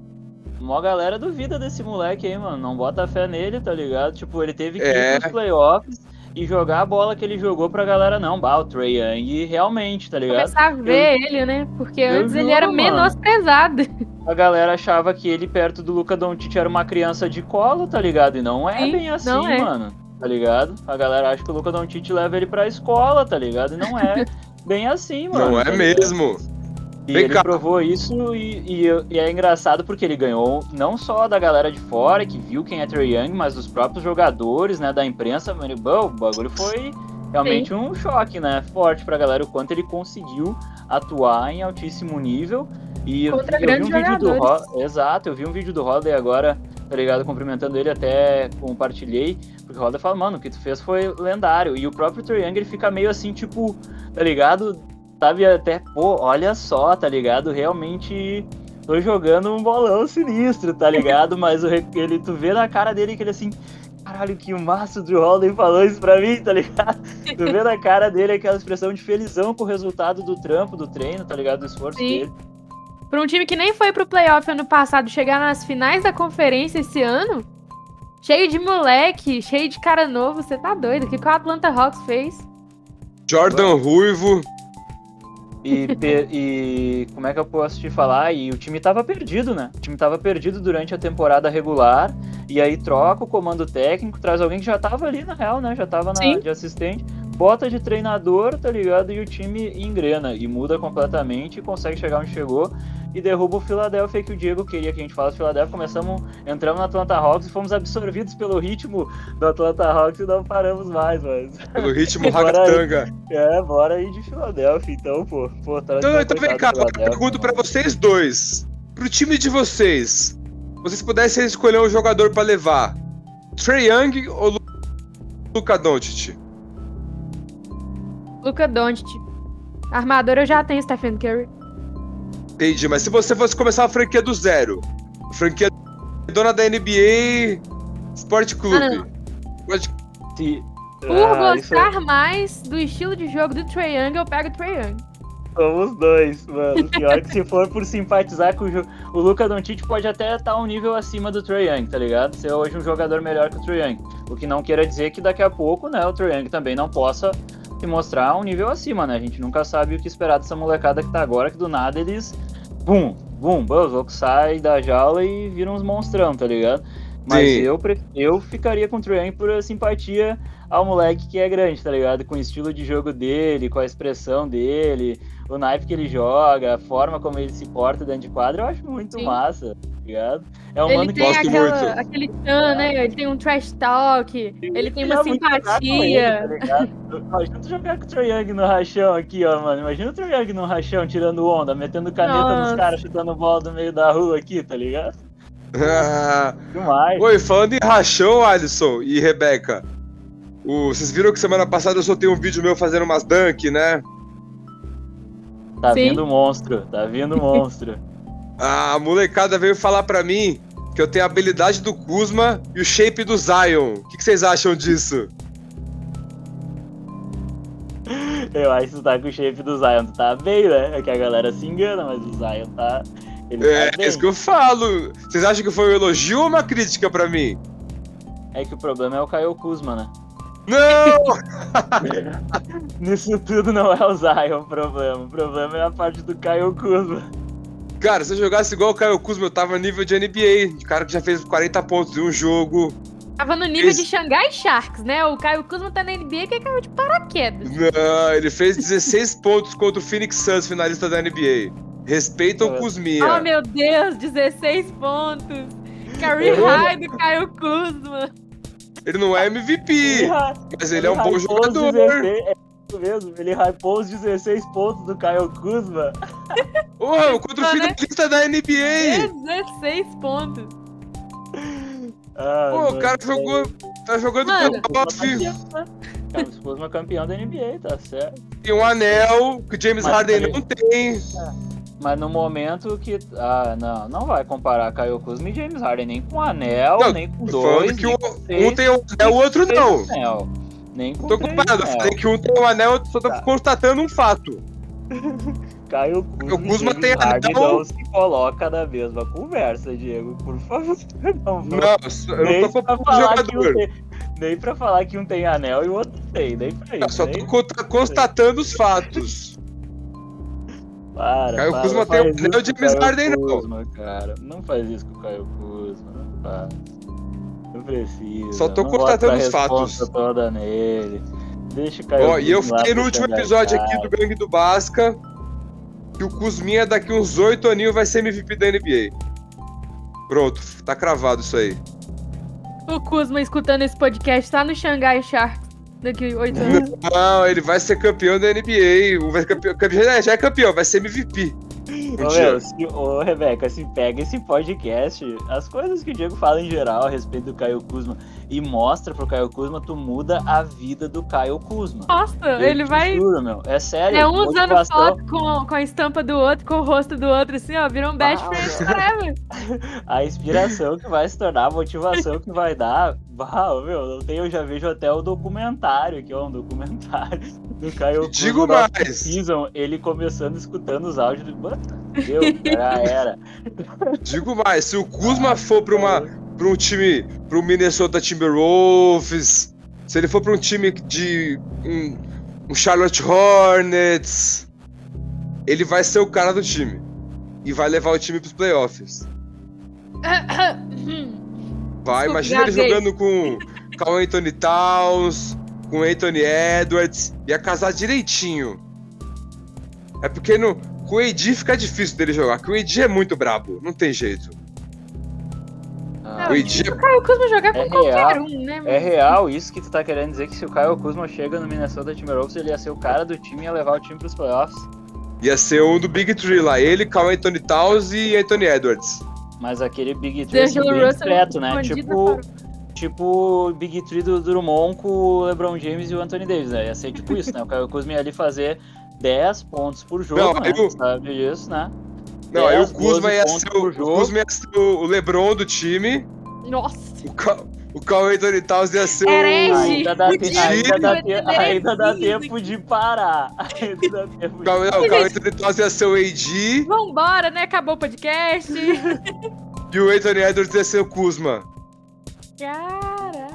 Mó galera duvida desse moleque aí, mano. Não bota fé nele, tá ligado? Tipo, ele teve que É. ir pros playoffs e jogar a bola que ele jogou pra galera, não, bah, o Trae Young realmente, tá ligado? Começar a ver ele, né? Porque eu antes ele era mano. menosprezado. A galera achava que ele perto do Luca Doncic era uma criança de colo, tá ligado? E não é Sim, bem assim, não é. mano, tá ligado? A galera acha que o Luca Doncic leva ele pra escola, tá ligado? E não é bem assim, mano. Não é tá mesmo. E Vem ele cá. provou isso e, e- e é engraçado porque ele ganhou não só da galera de fora, que viu quem é Trey Young, mas dos próprios jogadores, né, da imprensa. Mano, bom, o bagulho foi realmente um choque, né, forte pra galera, o quanto ele conseguiu atuar em altíssimo nível. E eu, Contra eu vi um vídeo do. Ho- Exato, eu vi um vídeo do Holiday agora, tá ligado, cumprimentando ele, até compartilhei, porque o Holiday fala, mano, o que tu fez foi lendário. E o próprio Trey Young, ele fica meio assim, tipo, tá ligado? Sabe, até, pô, olha só, tá ligado? Realmente tô jogando um bolão sinistro, tá ligado? Mas o, ele, tu vê na cara dele que ele assim, caralho, que massa o Drew Holiday falou isso pra mim, tá ligado? Tu vê na cara dele aquela expressão de felizão com o resultado do trampo, do treino, tá ligado? Do esforço Sim. dele. Pra um time que nem foi pro playoff ano passado chegar nas finais da conferência esse ano, cheio de moleque, cheio de cara novo, você tá doido? O que que o Atlanta Hawks fez? Jordan Ruivo. E, e como é que eu posso te falar? E o time tava perdido, né? O time tava perdido durante a temporada regular. E aí troca o comando técnico, traz alguém que já tava ali na real, né? Já tava na, de assistente, bota de treinador, tá ligado? E o time engrena e muda completamente, consegue chegar onde chegou e derruba o Philadelphia que o Diego queria que a gente falasse Philadelphia. Começamos, entramos no Atlanta Hawks e fomos absorvidos pelo ritmo do Atlanta Hawks e não paramos mais, mas. Pelo ritmo ragatanga. É, bora aí de Philadelphia, então, pô. pô tá Então, então vem cá, eu pergunto pra vocês dois. Pro time de vocês, vocês pudessem escolher um jogador pra levar, Trey Young ou Lu- Luka Doncic? Luca Doncic. Armador eu já tenho Stephen Curry. Entendi, mas se você fosse começar a franquia do zero, franquia dona da NBA Sport Clube, Ah, pode- Por Ah, isso gostar mais do estilo de jogo do Trae Young, eu pego o Trae Young. Somos dois, mano. Pior que se for por simpatizar com o jogo. O Luca Doncic pode até estar um nível acima do Trae Young, tá ligado? Ser hoje um jogador melhor que o Trae Young. O que não queira dizer que daqui a pouco, né, o Trae Young também não possa se mostrar um nível acima, né? A gente nunca sabe o que esperar dessa molecada que tá agora, que do nada eles. Bum, bum, os loucos saem da jaula e viram uns monstrão, tá ligado? Mas Sim. eu, eu ficaria com o Trae Young por simpatia ao moleque que é grande, tá ligado? Com o estilo de jogo dele, com a expressão dele, o naipe que ele joga, a forma como ele se porta dentro de quadra, eu acho muito Sim. massa, tá ligado? É um ele mano que tem gosto aquela, muito. aquele chan, né? Ele tem um trash talk, ele tem uma com simpatia. ele, tá? Imagina tu jogar com o Trae Young no rachão aqui, ó, mano. Imagina o Trae Young no rachão, tirando onda, metendo caneta Nossa. nos caras, chutando bola do meio da rua aqui, tá ligado? Demais. Oi, falando em rachão, Alisson e Rebeca, o- vocês viram que semana passada eu soltei um vídeo meu fazendo umas dunk, né? Tá Sim. vindo monstro, tá vindo monstro. A molecada veio falar pra mim que eu tenho a habilidade do Kuzma e o shape do Zion. O que, que vocês acham disso? Eu acho que tu tá com o shape do Zion, tu tá bem, né? É que a galera se engana, mas o Zion tá. Ele É, tá bem. isso que eu falo. Vocês acham que foi um elogio ou uma crítica pra mim? É que o problema é o Caio Kuzma, né? Não! Nisso tudo não é o Zion o problema. O problema é a parte do Caio Kuzma. Cara, se eu jogasse igual o Caio Kuzma, eu tava nível de NBA. De cara que já fez 40 pontos em um jogo. Tava no nível Esse- de Xangai Sharks, né? O Caio Kuzma tá na NBA que caiu de paraquedas. Não, ele fez 16 pontos contra o Phoenix Suns, finalista da NBA. Respeita o É. Kuzminha. Oh, meu Deus, 16 pontos. Career Eu- high do Caio Kuzma. Ele não é MVP, mas ele é um bom jogador. 16 é isso mesmo, ele hypou os 16 pontos do Caio Kuzma. Porra, contra o né? finalista da NBA. 16 pontos. Ah, Pô, o cara é- jogou, tá jogando Mano. com o? Caio Kuzma campeão da NBA, tá certo. e um anel que o James Mas Harden ele- não tem. Mas no momento que. Ah, não, não vai comparar Caio Kuzma e James Harden nem com anel, Não, nem com dois. que um, com um tem um anel, o outro não. anel. Nem com Tô comparado, falei que um tem um anel, eu só tô Tá. constatando um fato. Caio Kuzma, O Kuzma e James tem Harden anel. não se coloca na mesma conversa, Diego, por favor. Não, Não, eu nem não tô comparando jogador. tem, nem pra falar que um tem anel e o outro tem, nem pra Eu isso. só tô constatando os fatos. Para, Caio para, Kuzma não tem um faz anel isso de com o Caio Harden, não. Kuzma, cara. Não faz isso com o Caio Kuzma, não faz. Não precisa. Só tô constatando os fatos. toda nele. Deixa o Caio Ó, e eu falei no último episódio aqui do Gangue do Basca que o Kuzminha daqui uns oito aninhos vai ser MVP da NBA. Pronto, tá cravado isso aí. O Kuzma escutando esse podcast tá no Xangai Sharks daqui oito anos. Não, ele vai ser campeão da NBA. Vai campeão, já é campeão, vai ser MVP. Um Ô, meu, se, ô, Rebeca, se pega esse podcast, as coisas que o Diego fala em geral a respeito do Caio Kuzma e mostra pro Caio Kuzma, tu muda a vida do Caio Kuzma. Nossa, Eu ele vai. Juro, meu. É sério. É um usando motivação- foto com, com a estampa do outro, com o rosto do outro, assim, ó. Viram best Ah, friends meu. forever. A inspiração que vai se tornar, a motivação que vai dar. Bah, meu, não tem, eu já vejo até o documentário, aqui, ó, um documentário do Caio Digo Kuzma da mais. Season, ele começando escutando os áudios do. Meu, já era. Digo mais, se o Kuzma for pra, uma, pra um time, pro Minnesota Timberwolves, se ele for pra um time de um, um Charlotte Hornets, ele vai ser o cara do time. E vai levar o time pros playoffs. Vai, imagina ele jogando com, com o Anthony Towns, com o Anthony Edwards, ia casar direitinho. É porque no, com o AD fica difícil dele jogar, porque o AD é muito brabo, não tem jeito. Ah, O AD O Caio Kuzma jogar com É qualquer real. um, né? É real isso que tu tá querendo dizer que se o Caio Kuzma chega no Minnesota Timberwolves, ele ia ser o cara do time e ia levar o time pros playoffs. ia ser um do Big Three lá, ele, Carl Anthony Towns e Anthony Edwards. Mas aquele Big Tree assim, D'Angelo bem discreto, né? Tipo, para- tipo o Big Tree do Drummond com o LeBron James e o Anthony Davis, né? Ia ser tipo isso, né? O Caio Kuzma ia ali fazer 10 pontos por jogo, Não, né? aí o- Sabe disso, né? Não, aí o 10, Kuzma 12 ia ser o, o. Kuzma ia ser o o LeBron do time, Nossa. o Carl, o Anthony Towns ia ser Herege. o... Ainda dá, te- ainda dá, te- ainda dá tempo de parar. Ainda dá tempo de não, o Towns ia ser o AD Vambora, né? Acabou o podcast. e o Anthony Edwards ia ser o Kuzma. Cara.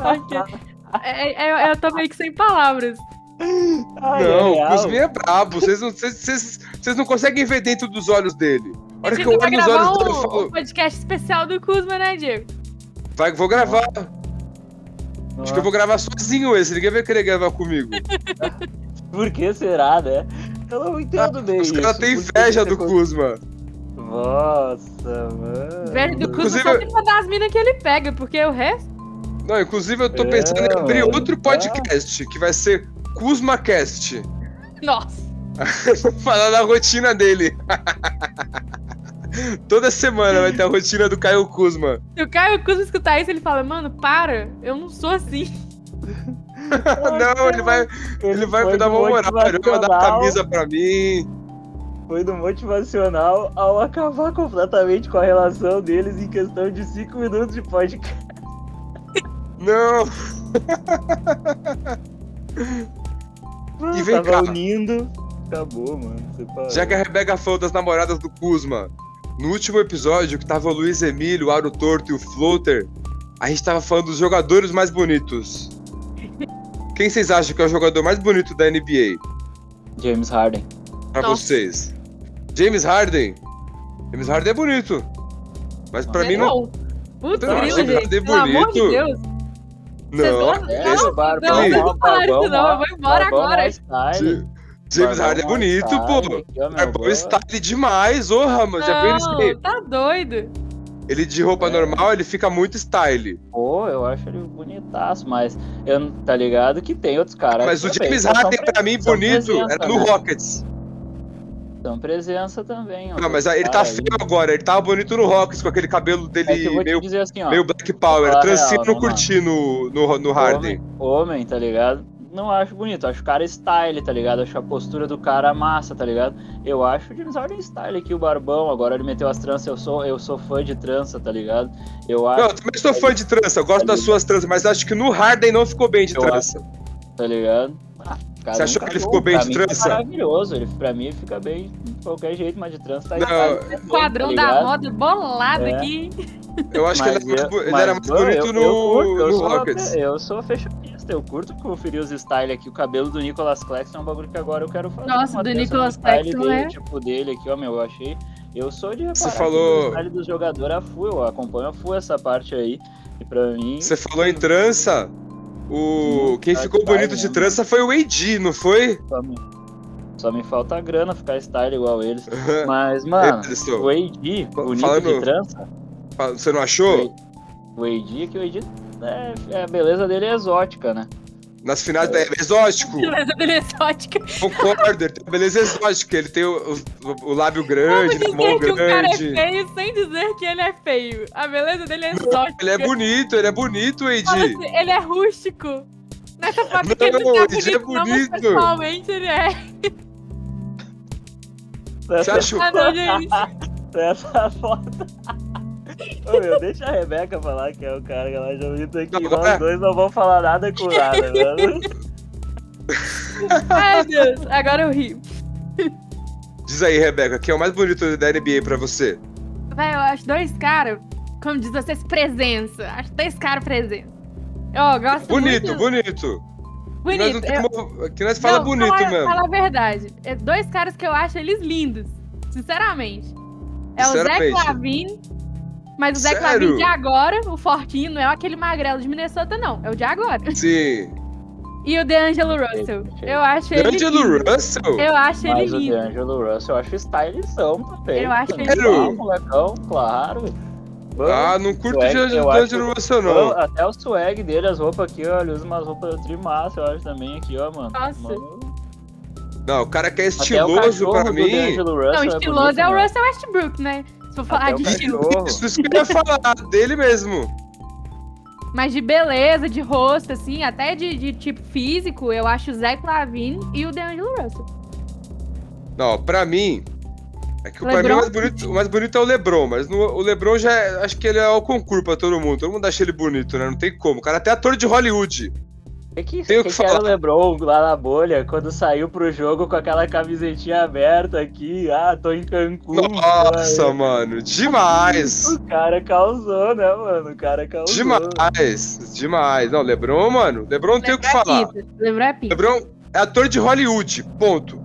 É, é- eu tô meio que sem palavras. Ai, não, é o. Kuzma é brabo, vocês não, vocês- vocês- vocês não conseguem ver dentro dos olhos dele. A hora que eu olho nos olhos dele, eu um, falo, um podcast especial do Kuzma, né, Diego? vai, vou gravar. Acho que eu vou gravar sozinho esse, ninguém vai querer gravar comigo. Por que será, né? Eu não entendo bem Os caras têm inveja do Kuzma. Nossa, mano. Velho do Kuzma Inclusive, só tem uma das minas que ele pega, porque o resto. Não, inclusive eu tô É, pensando em abrir mano, outro podcast, que vai ser KuzmaCast. Nossa. Falar da rotina dele. Toda semana vai ter a rotina do Caio Kuzma. Se o Caio Kuzma escutar isso, ele fala, mano, para, eu não sou assim. Não, ele vai, ele vai me dar do uma moral, ele vai mandar motivacional- camisa pra mim. Foi do motivacional ao acabar completamente com a relação deles em questão de 5 minutos de podcast. Não. E vem Tava cá. unindo. Acabou, mano. Separou. Já que a Rebeca falou das namoradas do Kuzma, no último episódio que tava o Luiz Emílio, o Aro Torto e o Floater, a gente tava falando dos jogadores mais bonitos. Quem vocês acham que é o jogador mais bonito da NBA? James Harden. Pra Nossa. vocês. James Harden. James Harden é bonito. Mas pra mim não. Putz, Eu grilo, gente. Harden Pelo amor de bonito. Deus. Não. É, Não, o Barbão, não, não mó- não isso não, eu vou embora agora. James Harden é mó bonito, pô. Meu Barbão boy. style demais, ô Ramos. Já viu ele tá doido. Ele de roupa É. normal, ele fica muito style. Pô, eu acho ele bonitaço, mas eu, tá ligado que tem outros caras. Mas o James Harden, pra mim, bonito, presença, era no né? Rockets. São presença também. ó, Não, mas aí ele tá aí. feio agora. Ele tava bonito no Rockets, com aquele cabelo É dele te meio, assim, meio Black Power. falar a Trancinho real, não curti no, no, no Harden. Homem, homem, tá ligado? Não acho bonito, acho o cara style, tá ligado? Acho a postura do cara massa, tá ligado? Eu acho o James Harden style aqui, o barbão, agora ele meteu as tranças, eu sou, eu sou fã de trança, tá ligado? Eu acho, Não, eu também sou fã de trança, eu gosto das suas tranças, mas acho que no Harden não ficou bem de Eu trança. tá ligado? Cada Você achou que ele ficou bem Pra de tá trança? maravilhoso. Ele, pra mim ele fica bem de qualquer jeito, mas de trança tá Não, tá Quadrão da moda bolado É. aqui. Eu acho que ele, Mas era mais, eu- ele era mais eu- bonito eu- no, eu curto, eu no sou- Rockets. Eu sou fashionista, eu curto conferir os style aqui. O cabelo do Nicolas Claxton é um bagulho que agora eu quero fazer. Nossa, do Nicolas Claxton dele, é- Tipo dele aqui, ó, meu, eu achei. Eu sou de Você reparar falou- que o style do jogador a full, eu acompanho a full essa parte aí. E pra mim. Você falou em trança. O... Quem ficou bonito de trança foi o AD, não foi? Só me, falta grana ficar style igual eles. Mas, mano, o AD, bonito falando- de trança. Você não achou? O AD, que o AD. É, é, a beleza dele é exótica, né? Nas finais da exótico. Beleza dele é exótica. Concordo, ele tem uma beleza exótica. Ele tem o, o- o lábio grande, a Como mão dizer que um cara é grande. feio sem dizer que ele é feio? A beleza dele é exótica. Ele é bonito, ele é bonito, AD. assim, ele é rústico. Nessa foto Não, que ele não tá ele é bonito, não, bonito. pessoalmente ele é. Você achou? Ah, não, gente. Essa foto. Ô, meu, deixa a Rebeca falar que é o cara que ela já viu aqui. Não, Nós é. dois não vamos falar nada com nada, mano. Ai, Deus. Agora eu rio. Diz aí, Rebeca, quem é o mais bonito da NBA pra você? Véi, eu acho dois caras, como diz vocês, presença. Acho dois caras presença. Eu gosto Bonito, muito... bonito. Que nós, Bonito. Eu- que nós fala Não, bonito fala, mesmo. Fala a verdade. É dois caras que eu acho eles lindos. Sinceramente. É o Zé. Clavin. Mas o Zé? Clavin de agora, o fortinho, não é aquele magrelo de Minnesota, não. É o de agora. Sim. E o DeAngelo Russell. Eu acho ele Angelo lindo. Russell? Eu acho ele Mas o lindo. D'Angelo Russell eu acho stylizão também. Eu acho mano. ele lindo. Ah, molecão, claro. Ah, não curto Swag, de Angelo eu acho- Angelo Russell, não. Até o swag dele, as roupas aqui, ó, ele usa umas roupas trimassa, eu acho também aqui, ó, mano. Nossa. Mano, Não, o cara que é o estiloso pra mim. Não, é estiloso bonito, é o mano. Russell Westbrook, né? For falar de estilo. Isso, que eu ia falar dele mesmo. Mas de beleza, de rosto, assim, até de, de tipo físico, eu acho o Zé Clavin e o DeAngelo Russell. Não, pra mim. É que pra mim o mais bonito, o mais bonito é o Lebron, mas no- o Lebron já é- acho que ele é o concurso pra todo mundo. Todo mundo acha ele bonito, né? Não tem como. O cara é até ator de Hollywood. É que, Tenho que, que que era o falar. LeBron lá na bolha, quando saiu pro jogo com aquela camisetinha aberta aqui, ah, tô em Cancún. Nossa, pô, mano, demais. O cara causou, né, mano? O cara causou. Demais, demais. Não, Lebron, mano, Lebron não tem o que Lebron é falar. Lebron é pica. Lebron é ator de Hollywood, ponto.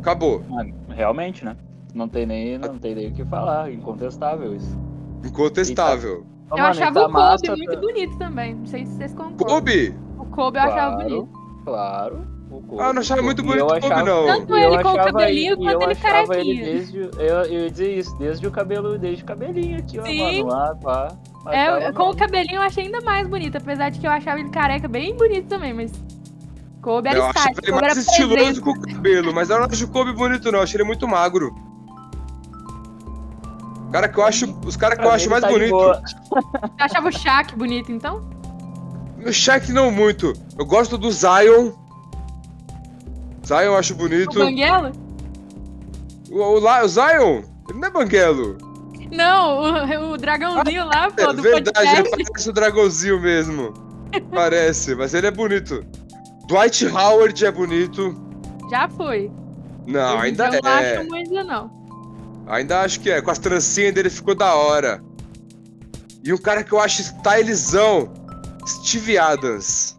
Acabou. Mano, realmente, né? Não tem nem, não tem nem o que falar, incontestável isso. Incontestável. Ô, Eu mano, achava tá o Kobe muito tá- bonito também. Não sei se vocês concordam. Kobe? O Kobe eu achava Claro, bonito. Claro. o Kobe, Ah, eu não achava o muito bonito o Kobe, não. Tanto eu ele com o achava cabelinho ele- quanto ele achava carequinha. Ele desde, eu, eu ia dizer isso, desde o cabelo, desde o cabelinho aqui, ó, Sim. mano, lá, pá. É, com o mesmo. cabelinho eu achei ainda mais bonito, apesar de que eu achava ele careca bem bonito também, mas. Kobe era Eu achava style, ele mais estiloso com o cabelo, mas eu não acho o Kobe bonito, não. Eu acho ele muito magro. Cara que eu acho, os caras que eu acho mais tá bonito. Eu achava o Shaq bonito, então? O Shaq não muito. Eu gosto do Zion. Zion eu acho O bonito. O, o, La- o Zion, ele não é banguelo. Não, o, o dragãozinho lá, pô, É do verdade, ele podcast. parece o dragãozinho mesmo. Parece, mas ele é bonito. Dwight Howard é bonito. Já foi. Não, Hoje ainda eu não é. acho muito, não. Ainda acho que é. Com as trancinhas dele ficou da hora. E um cara que eu acho stylezão, Steve Adams.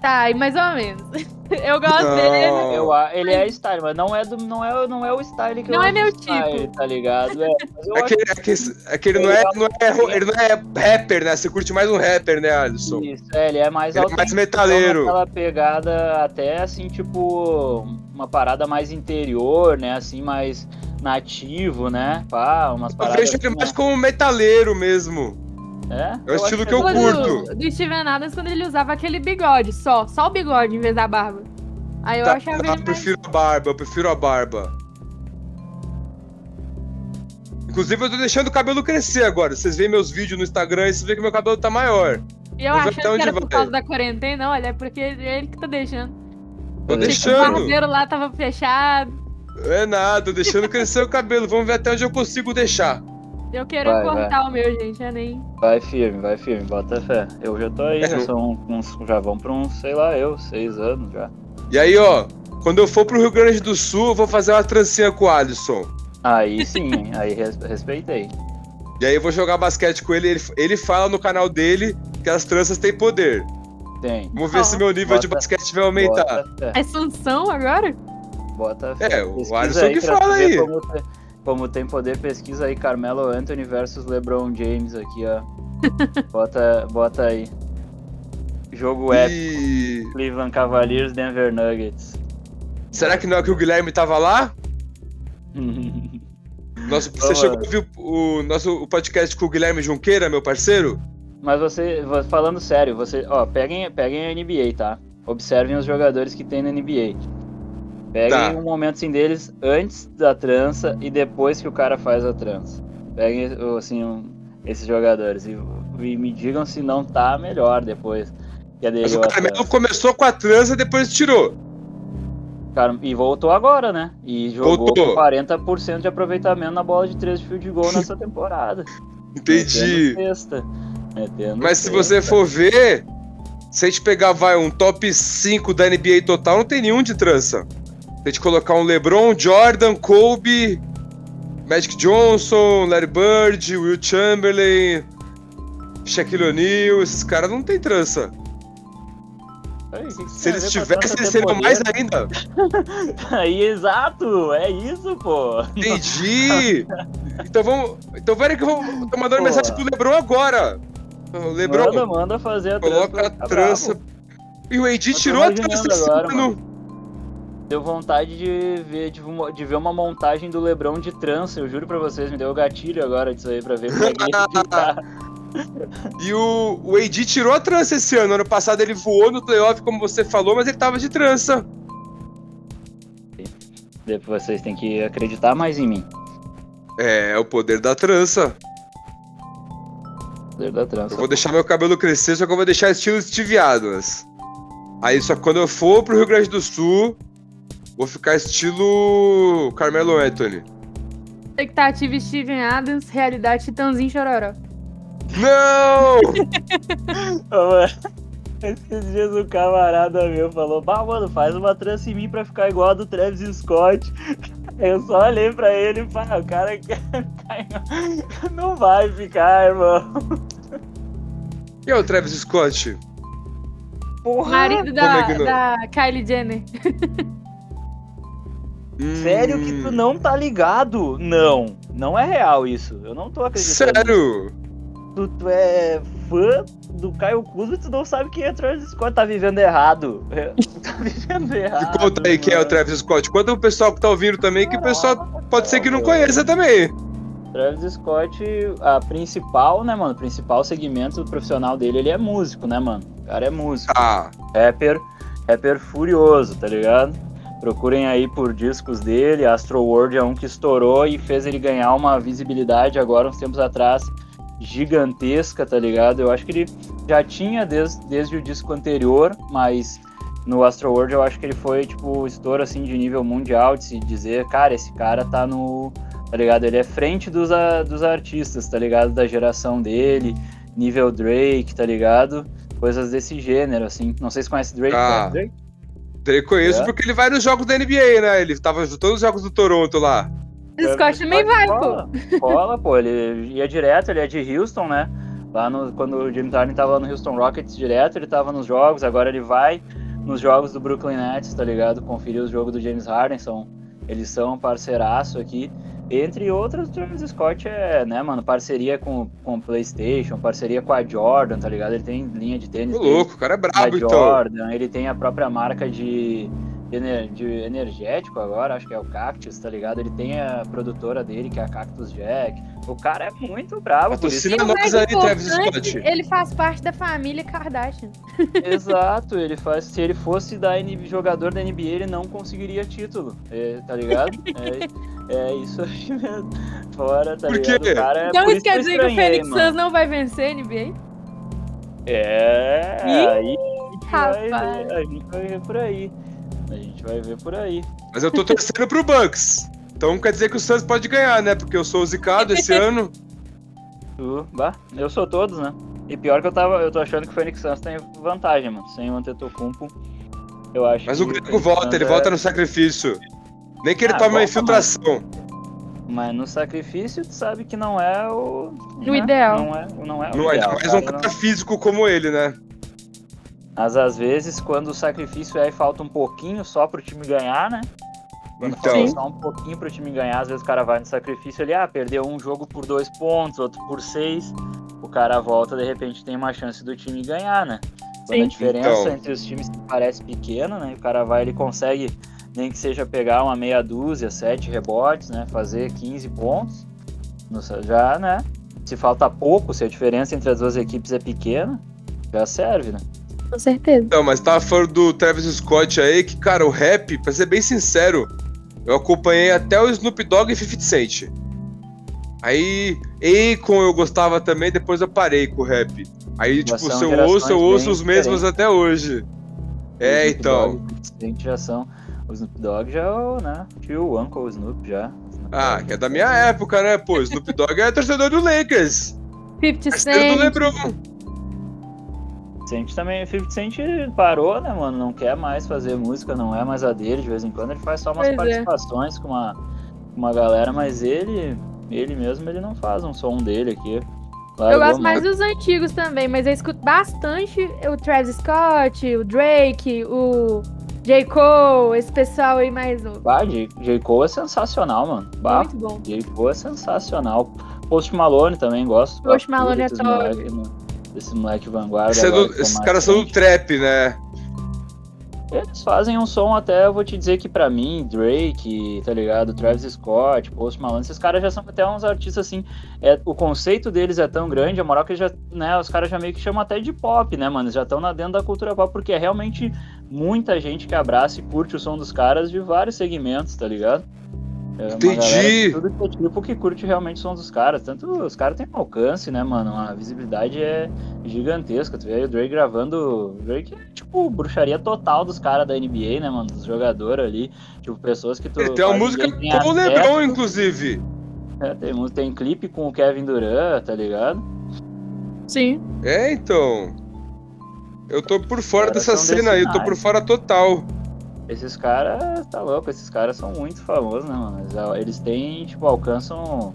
Tá, e mais ou menos. Eu gosto Não. dele. Eu, ele é style, mas não é, do, não é, não é o style que eu Não é meu style, tipo. tá ligado? É, eu É que, é que, é que ele, não é, não é, ele não é rapper, né? Você curte mais um rapper, né, Alisson? isso, é, ele é mais Ele é mais metaleiro. Aquela pegada até assim, tipo, uma parada mais interior, né? Assim, mais nativo, né? Pá, umas Eu paradas. vejo ele assim, mais como metaleiro mesmo. É, É o estilo acho que eu Quando- curto. Do Steven Adams quando ele usava aquele bigode, só. Só o bigode em vez da barba. Aí eu Tá, achava eu ele mais... prefiro a barba, eu prefiro a barba. Inclusive, eu tô deixando o cabelo crescer agora. Vocês veem meus vídeos no Instagram e vocês veem que meu cabelo tá maior. E eu achando que era por vai. causa da quarentena, olha, é porque é ele que tá deixando. Tô Deixa O deixando. barbeiro lá tava fechado. É nada, tô deixando crescer o cabelo. Vamos ver até onde eu consigo deixar. Eu quero Vai, cortar o meu, gente. É nem. Vai firme, vai firme, bota fé. Eu já tô aí, É, já, são uns, já vão pra uns, sei lá, eu, seis anos já. E aí, ó, quando eu for pro Rio Grande do Sul, eu vou fazer uma trancinha com o Alisson. Aí sim, aí res- respeitei. E aí eu vou jogar basquete com ele. Ele, ele fala no canal dele que as tranças têm poder. Tem. Vamos ver Ó. se meu nível de Bota- basquete vai aumentar. É Sansão agora? bota fé. É, o Alisson que fala aí. Como, te- como tem poder, pesquisa aí Carmelo Anthony versus LeBron James aqui, ó. bota, bota aí. Jogo épico. E Cleveland Cavaliers, Denver Nuggets. será que não é que o Guilherme tava lá? Nosso, você Ô, chegou a ouvir o, o nosso o podcast com o Guilherme Junqueira, meu parceiro? Mas você, vo- falando sério, você, ó, peguem, peguem a NBA, tá? Observem os jogadores que tem na NBA. Peguem Tá. um momento assim deles antes da trança e depois que o cara faz a trança. Peguem assim um- esses jogadores e, e me digam se não tá melhor depois que Mas o trança. começou com a trança e depois tirou. Cara, e voltou agora, né? E jogou Voltou. com 40% de aproveitamento na bola de 3 de field goal nessa temporada. Entendi. Metendo cesta. Metendo Mas se cesta. você for ver, se a gente pegar vai um top 5 da NBA total, não tem nenhum de trança. A gente colocar um LeBron, Jordan, Kobe, Magic Johnson, Larry Bird, Will Chamberlain, Shaquille O'Neal, esses caras não tem trança. Aí, que que Se a eles a tivessem, trança eles seriam mais ainda. Aí, exato, é isso, pô. Entendi! Então vamos. Então peraí que eu vou. Tô mandando Pô. mensagem pro Lebron agora. Lebron, Manda, manda fazer a trança. coloca a Tá trança. bravo. E o tô tirou a trança agora, ano. Deu vontade de ver, de, uma- de ver uma montagem do Lebron de trança, eu juro pra vocês, me deu gatilho agora disso aí pra ver como é que tá. E o, o AD tirou a trança esse ano. Ano passado ele voou no playoff, como você falou, mas ele tava de trança. Depois vocês têm que acreditar mais em mim. É, é o poder da trança. Poder da trança. Eu vou deixar meu cabelo crescer, só que eu vou deixar estilo Steve Adams. Aí só que quando eu for pro Rio Grande do Sul, vou ficar estilo Carmelo Anthony. Expectativa Steven Adams, realidade Titãozinho Chororó. Não! Esses dias o camarada meu falou, bah, mano, faz uma trança em mim pra ficar igual a do Travis Scott. Eu só olhei pra ele e falei, o cara quer ficar... não vai ficar, irmão. E é o Travis Scott? Porra! Marido da, é da Kylie Jenner. Sério que tu Hum, não tá ligado? Não, não é real isso. Eu não tô acreditando. Sério? Tu, tu é fã do Caio Kuzma e tu não sabe quem é Travis Scott. Tá vivendo errado. tá vivendo errado. Me conta aí quem é o mano. Travis Scott. Conta o pessoal que tá ouvindo também, que o pessoal pode ser que não conheça também. Travis Scott, a principal, né, mano? O principal segmento profissional dele, ele é músico, né, mano? O cara é músico. Ah, Rapper, rapper furioso, tá ligado? Procurem aí por discos dele. Astro World é um que estourou e fez ele ganhar uma visibilidade agora, uns tempos atrás, gigantesca, tá ligado? Eu acho que ele já tinha desde, desde o disco anterior, mas no Astro World eu acho que ele foi, tipo, estouro, assim, de nível mundial, de se dizer, cara, esse cara tá no... Tá ligado? Ele é frente dos, a- dos artistas, tá ligado? Da geração dele, nível Drake, tá ligado? Coisas desse gênero, assim. Não sei se conhece Drake, Ah. Drake? Drake conheço É? porque ele vai nos jogos da NBA, né? Ele tava juntando os jogos do Toronto lá. Scott também vai, pô. Cola, cola, pô. Ele ia direto, ele é de Houston, né? Lá no, quando o James Harden tava no Houston Rockets direto, ele tava nos jogos, agora ele vai nos jogos do Brooklyn Nets, tá ligado? Conferir os jogos do James Harden, são, eles são parceiraço aqui. Entre outros, o Travis Scott é, né, mano, parceria com, com o PlayStation, parceria com a Jordan, tá ligado? Ele tem linha de tênis Ô, louco, o cara é brabo, então. Jordan, ele tem a própria marca de, de ener- de energético agora, acho que é o Cactus, tá ligado? Ele tem a produtora dele, que é a Cactus Jack. O cara é muito bravo por isso. Patrocina o nós mais aí, Travis Scott. Ele faz parte da família Kardashian. Exato, ele faz. Se ele fosse da NBA, jogador da NBA, ele não conseguiria título, é, tá ligado? É, é isso aí mesmo. Fora, tá Por ligado? O cara é, então isso quer dizer que o mano. Suns não vai vencer a NBA? É, Ih, aí a gente, vai rapaz. a gente vai por aí. Vai ver por aí. Mas eu tô torcendo pro Bucks. Então quer dizer que o Suns pode ganhar, né? Porque eu sou o zicado esse ano. Tu, bah, eu sou todos, né? E pior que eu tava, eu tô achando que o Phoenix Suns tem vantagem, mano. Sem o Antetokounmpo, eu acho Mas que o Grego volta, ele é- volta no sacrifício. Nem que ele Ah, tome uma infiltração. Mas no sacrifício, tu sabe que não é o... O ideal. Não é, não é o Não é ideal. mais um cara, cara físico como ele, né? Mas às vezes, quando o sacrifício é, falta um pouquinho só pro time ganhar, né? Quando Então. falta só um pouquinho pro time ganhar, às vezes o cara vai no sacrifício ali, ah, perdeu um jogo por dois pontos, outro por seis. O cara volta, de repente tem uma chance do time ganhar, né? Quando a Sim. diferença Então. entre os times parece pequena, né? E o cara vai, ele consegue, nem que seja pegar uma meia dúzia, sete rebotes, né? Fazer 15 pontos. Já, né? Se falta pouco, se a diferença entre as duas equipes é pequena, já serve, né? Com certeza. Não, mas tava falando do Travis Scott aí, que, cara, o rap, pra ser bem sincero, eu acompanhei até o Snoop Dogg e 50 Cent. Aí, Akon eu gostava também, depois eu parei com o rap. Aí, Já tipo, se eu ouço, eu ouço os mesmos diferentes. até hoje. É, O Snoop então. Dogg, o 50 Cent já são. O Snoop Dogg já é o, né? Tio, o Uncle Snoop já. Ah, que é da minha época, né? Pô, Snoop Dogg é torcedor do Lakers. 50 Parceiro do Cent. LeBron. Cent também, 50 Cent parou, né, mano? Não quer mais fazer música, não é mais a dele. De vez em quando ele faz só umas Pois é. participações com uma, uma galera, mas ele, ele mesmo, ele não faz um som dele aqui. Eu Largou gosto mais dos antigos também, mas eu escuto bastante o Travis Scott, o Drake, o J. Cole, esse pessoal aí mais novo. Bah, J. J. Cole é sensacional, mano. Bah, Muito bom. J. Cole é sensacional. Post Malone também gosto. Post Malone é top. moleque, Desse moleque vanguarda. Esse é do- tá esses caras são do trap, né? Eles fazem um som até, eu vou te dizer que pra mim, Drake, tá ligado? Travis Scott, Post Malone, esses caras já são até uns artistas assim. É, o conceito deles é tão grande, a moral que já, né, os caras já meio que chamam até de pop, né, mano? Eles já estão dentro da cultura pop, porque é realmente muita gente que abraça e curte o som dos caras de vários segmentos, tá ligado? É Entendi. Tudo que é tipo que curte realmente o som dos caras. Tanto os caras têm um alcance, né, mano? A visibilidade é gigantesca. Tu vê aí o Drake gravando. O Drake é tipo bruxaria total dos caras da NBA, né, mano? Dos jogadores ali. Tipo, pessoas que tu. Ele tem uma música com o. LeBron, inclusive. É, tem, tem clipe com o Kevin Durant, tá ligado? Sim. É, então. Eu tô por fora dessa cena aí, eu tô por fora total. Esses caras, tá louco, esses caras são muito famosos, né, mano? Eles- têm, tipo, alcançam,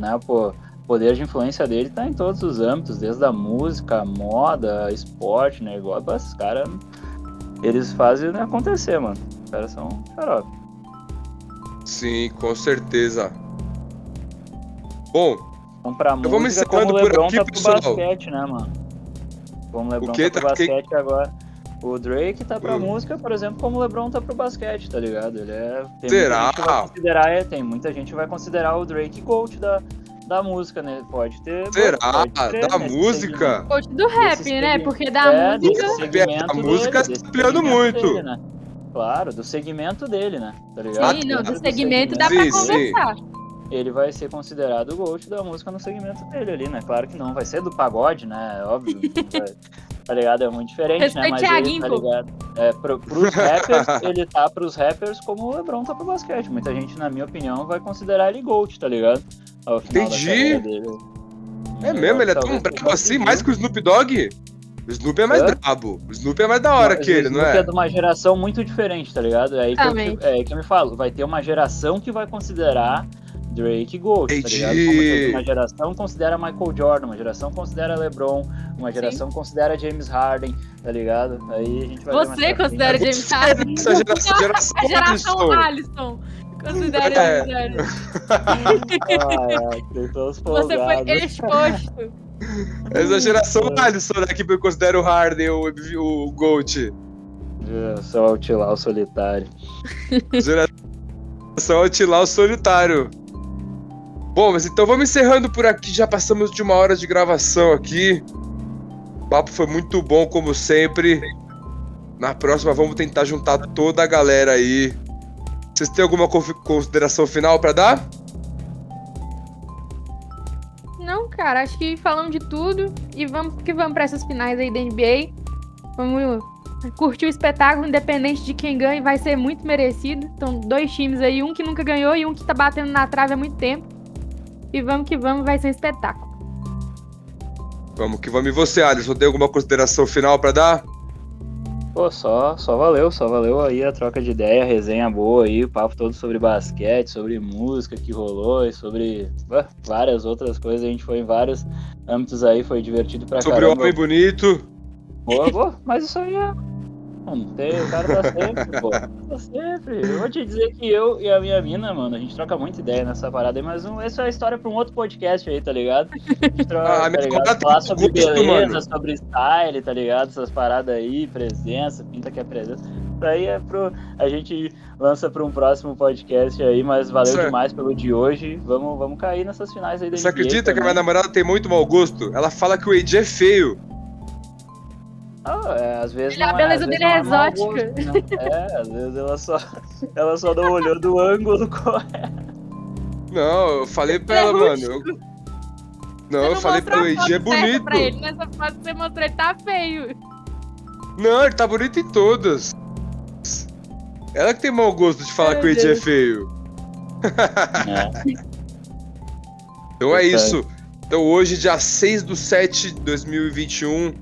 né, pô, o poder de influência dele tá em todos os âmbitos, desde a música, moda, esporte, negócio, esses caras, eles fazem né, acontecer, mano. Os caras são xarope. Sim, com certeza. Bom, Então, pra vou me o encerrando por aqui, tá pro pessoal. basquete, né, mano? Como o LeBron quê? tá pro Tá- que- basquete agora. O Drake tá pra Hum. música, por exemplo, como o LeBron tá pro basquete, tá ligado? Ele é. Tem Será? Considerar, é, tem muita gente que vai considerar o Drake GOAT da, da música, né? Pode ter. será? pode crer Da nesse música? Coach do rap, né? segmento. Porque da É, música. segmento A música dele, tá ampliando segmento muito. dele, né? Claro, do segmento dele, né? Tá ligado? Sim, não, Dentro do segmento dá Sim, pra sim. conversar. Ele vai ser considerado o GOAT da música no segmento dele ali, né? Claro que não vai ser do pagode, né? Óbvio. vai- tá ligado? É muito diferente, né? Respeite Mas ele, tá ligado? É, pro, pros rappers, ele tá pros rappers como o LeBron tá pro basquete. Muita gente, na minha opinião, vai considerar ele GOAT, tá ligado? Ao final Entendi. É mesmo? Ele é tão brabo assim, mais que o Snoop Dogg? O Snoop é mais Hã? brabo. O Snoop é mais da hora Mas que o ele, não Snoop é? de uma geração muito diferente, tá ligado? É aí que, eu, é aí que eu me falo. Vai ter uma geração que vai considerar Drake Ghost, tá Entendi. ligado? Uma geração considera Michael Jordan, uma geração considera LeBron, uma geração considera James Harden, tá ligado? Aí a gente vai Você frente. considera James Você Harden? Essa geração, geração, A geração Alisson. Alisson. Considera É. James Harden. Ah, é, Você foi exposto. Essa geração Alisson, né? Que eu considero o Harden o, o Gold. Eu sou altilar o solitário. Geração Atilar o Solitário. Bom, mas então vamos encerrando por aqui. Já passamos de uma hora de gravação aqui. O papo foi muito bom, como sempre. Na próxima, vamos tentar juntar toda a galera aí. Vocês têm alguma consideração final pra dar? Não, cara, acho que falamos de tudo. E vamos que vamos pra essas finais aí da NBA. Vamos curtir o espetáculo, independente de quem ganhe, vai ser muito merecido. Então, dois times aí, um que nunca ganhou e um que tá batendo na trave há muito tempo. E vamos que vamos, vai ser um espetáculo. Vamos que vamos. E você, Alisson, tem alguma consideração final para dar? Pô, só, só valeu, só valeu aí a troca de ideia, a resenha boa aí, o papo todo sobre basquete, sobre música que rolou e sobre uh, várias outras coisas. A gente foi em vários âmbitos aí, foi divertido pra sobre caramba. Sobre homem bonito. Boa, boa, mas isso aí é Mano, tem, o cara tá sempre, pô. Tá sempre. Eu vou te dizer que eu e a minha mina, mano, a gente troca muita ideia nessa parada aí, mas um, essa é a história pra um outro podcast aí, tá ligado? A gente troca, ah, tá ligado? Falar sobre beleza, mano. sobre style, tá ligado? Essas paradas aí, presença, pinta que é presença. Isso aí é pro. A gente lança pra um próximo podcast aí, mas valeu demais pelo de hoje. Vamos, vamos cair nessas finais aí da Você NBA acredita também. que a minha namorada tem muito mau gosto? Ela fala que o AJ é feio. Ah, é, às vezes Ele, a beleza dele é, é exótica. Gosto, né? É, às vezes ela só, ela só não olhou do ângulo correto. Não, eu falei pra ela, mano. Eu... Não, eu falei pra ele, é bonito. Pra ele, nessa foto você mostrou, ele tá feio. Não, ele tá bonito em todas. Ela que tem mau gosto de falar que o Ed é feio. É. então é isso. Então hoje, dia 6 do 7 de 2021,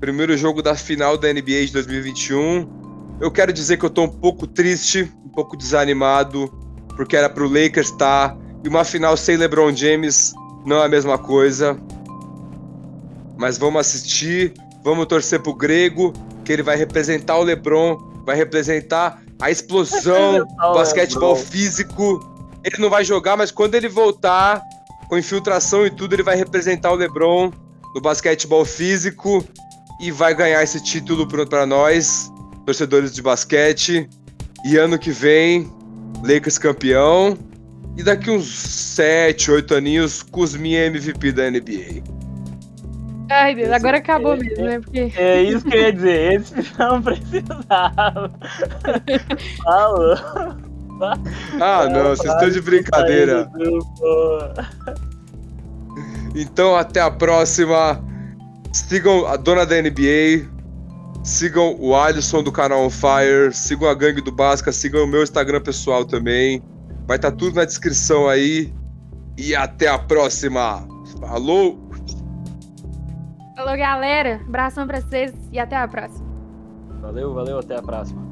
Primeiro jogo da final da NBA de 2021. Eu quero dizer que eu tô um pouco triste, um pouco desanimado, porque era pro Lakers estar. Tá, e uma final sem LeBron James não é a mesma coisa. Mas vamos assistir, vamos torcer pro Grego, que ele vai representar o LeBron, vai representar a explosão, o basquetebol Lebron. físico. Ele não vai jogar, mas quando ele voltar, com infiltração e tudo, ele vai representar o LeBron no basquetebol físico e vai ganhar esse título para nós, torcedores de basquete. E ano que vem, Lakers campeão. E daqui uns 7, 8 aninhos, Kuzmin MVP da NBA. Ai, Deus, agora acabou é, mesmo, né? Porque... É isso que eu ia dizer, esse não precisava. Falou. Ah, não, vocês estão de brincadeira. Então, até a próxima. Sigam a dona da NBA. Sigam o Alisson do canal On Fire. Sigam a Gangue do Basca. Sigam o meu Instagram pessoal também. Vai estar tá tudo na descrição aí. E até a próxima. Falou! Falou, galera. Abração pra vocês e até a próxima. Valeu, valeu. Até a próxima.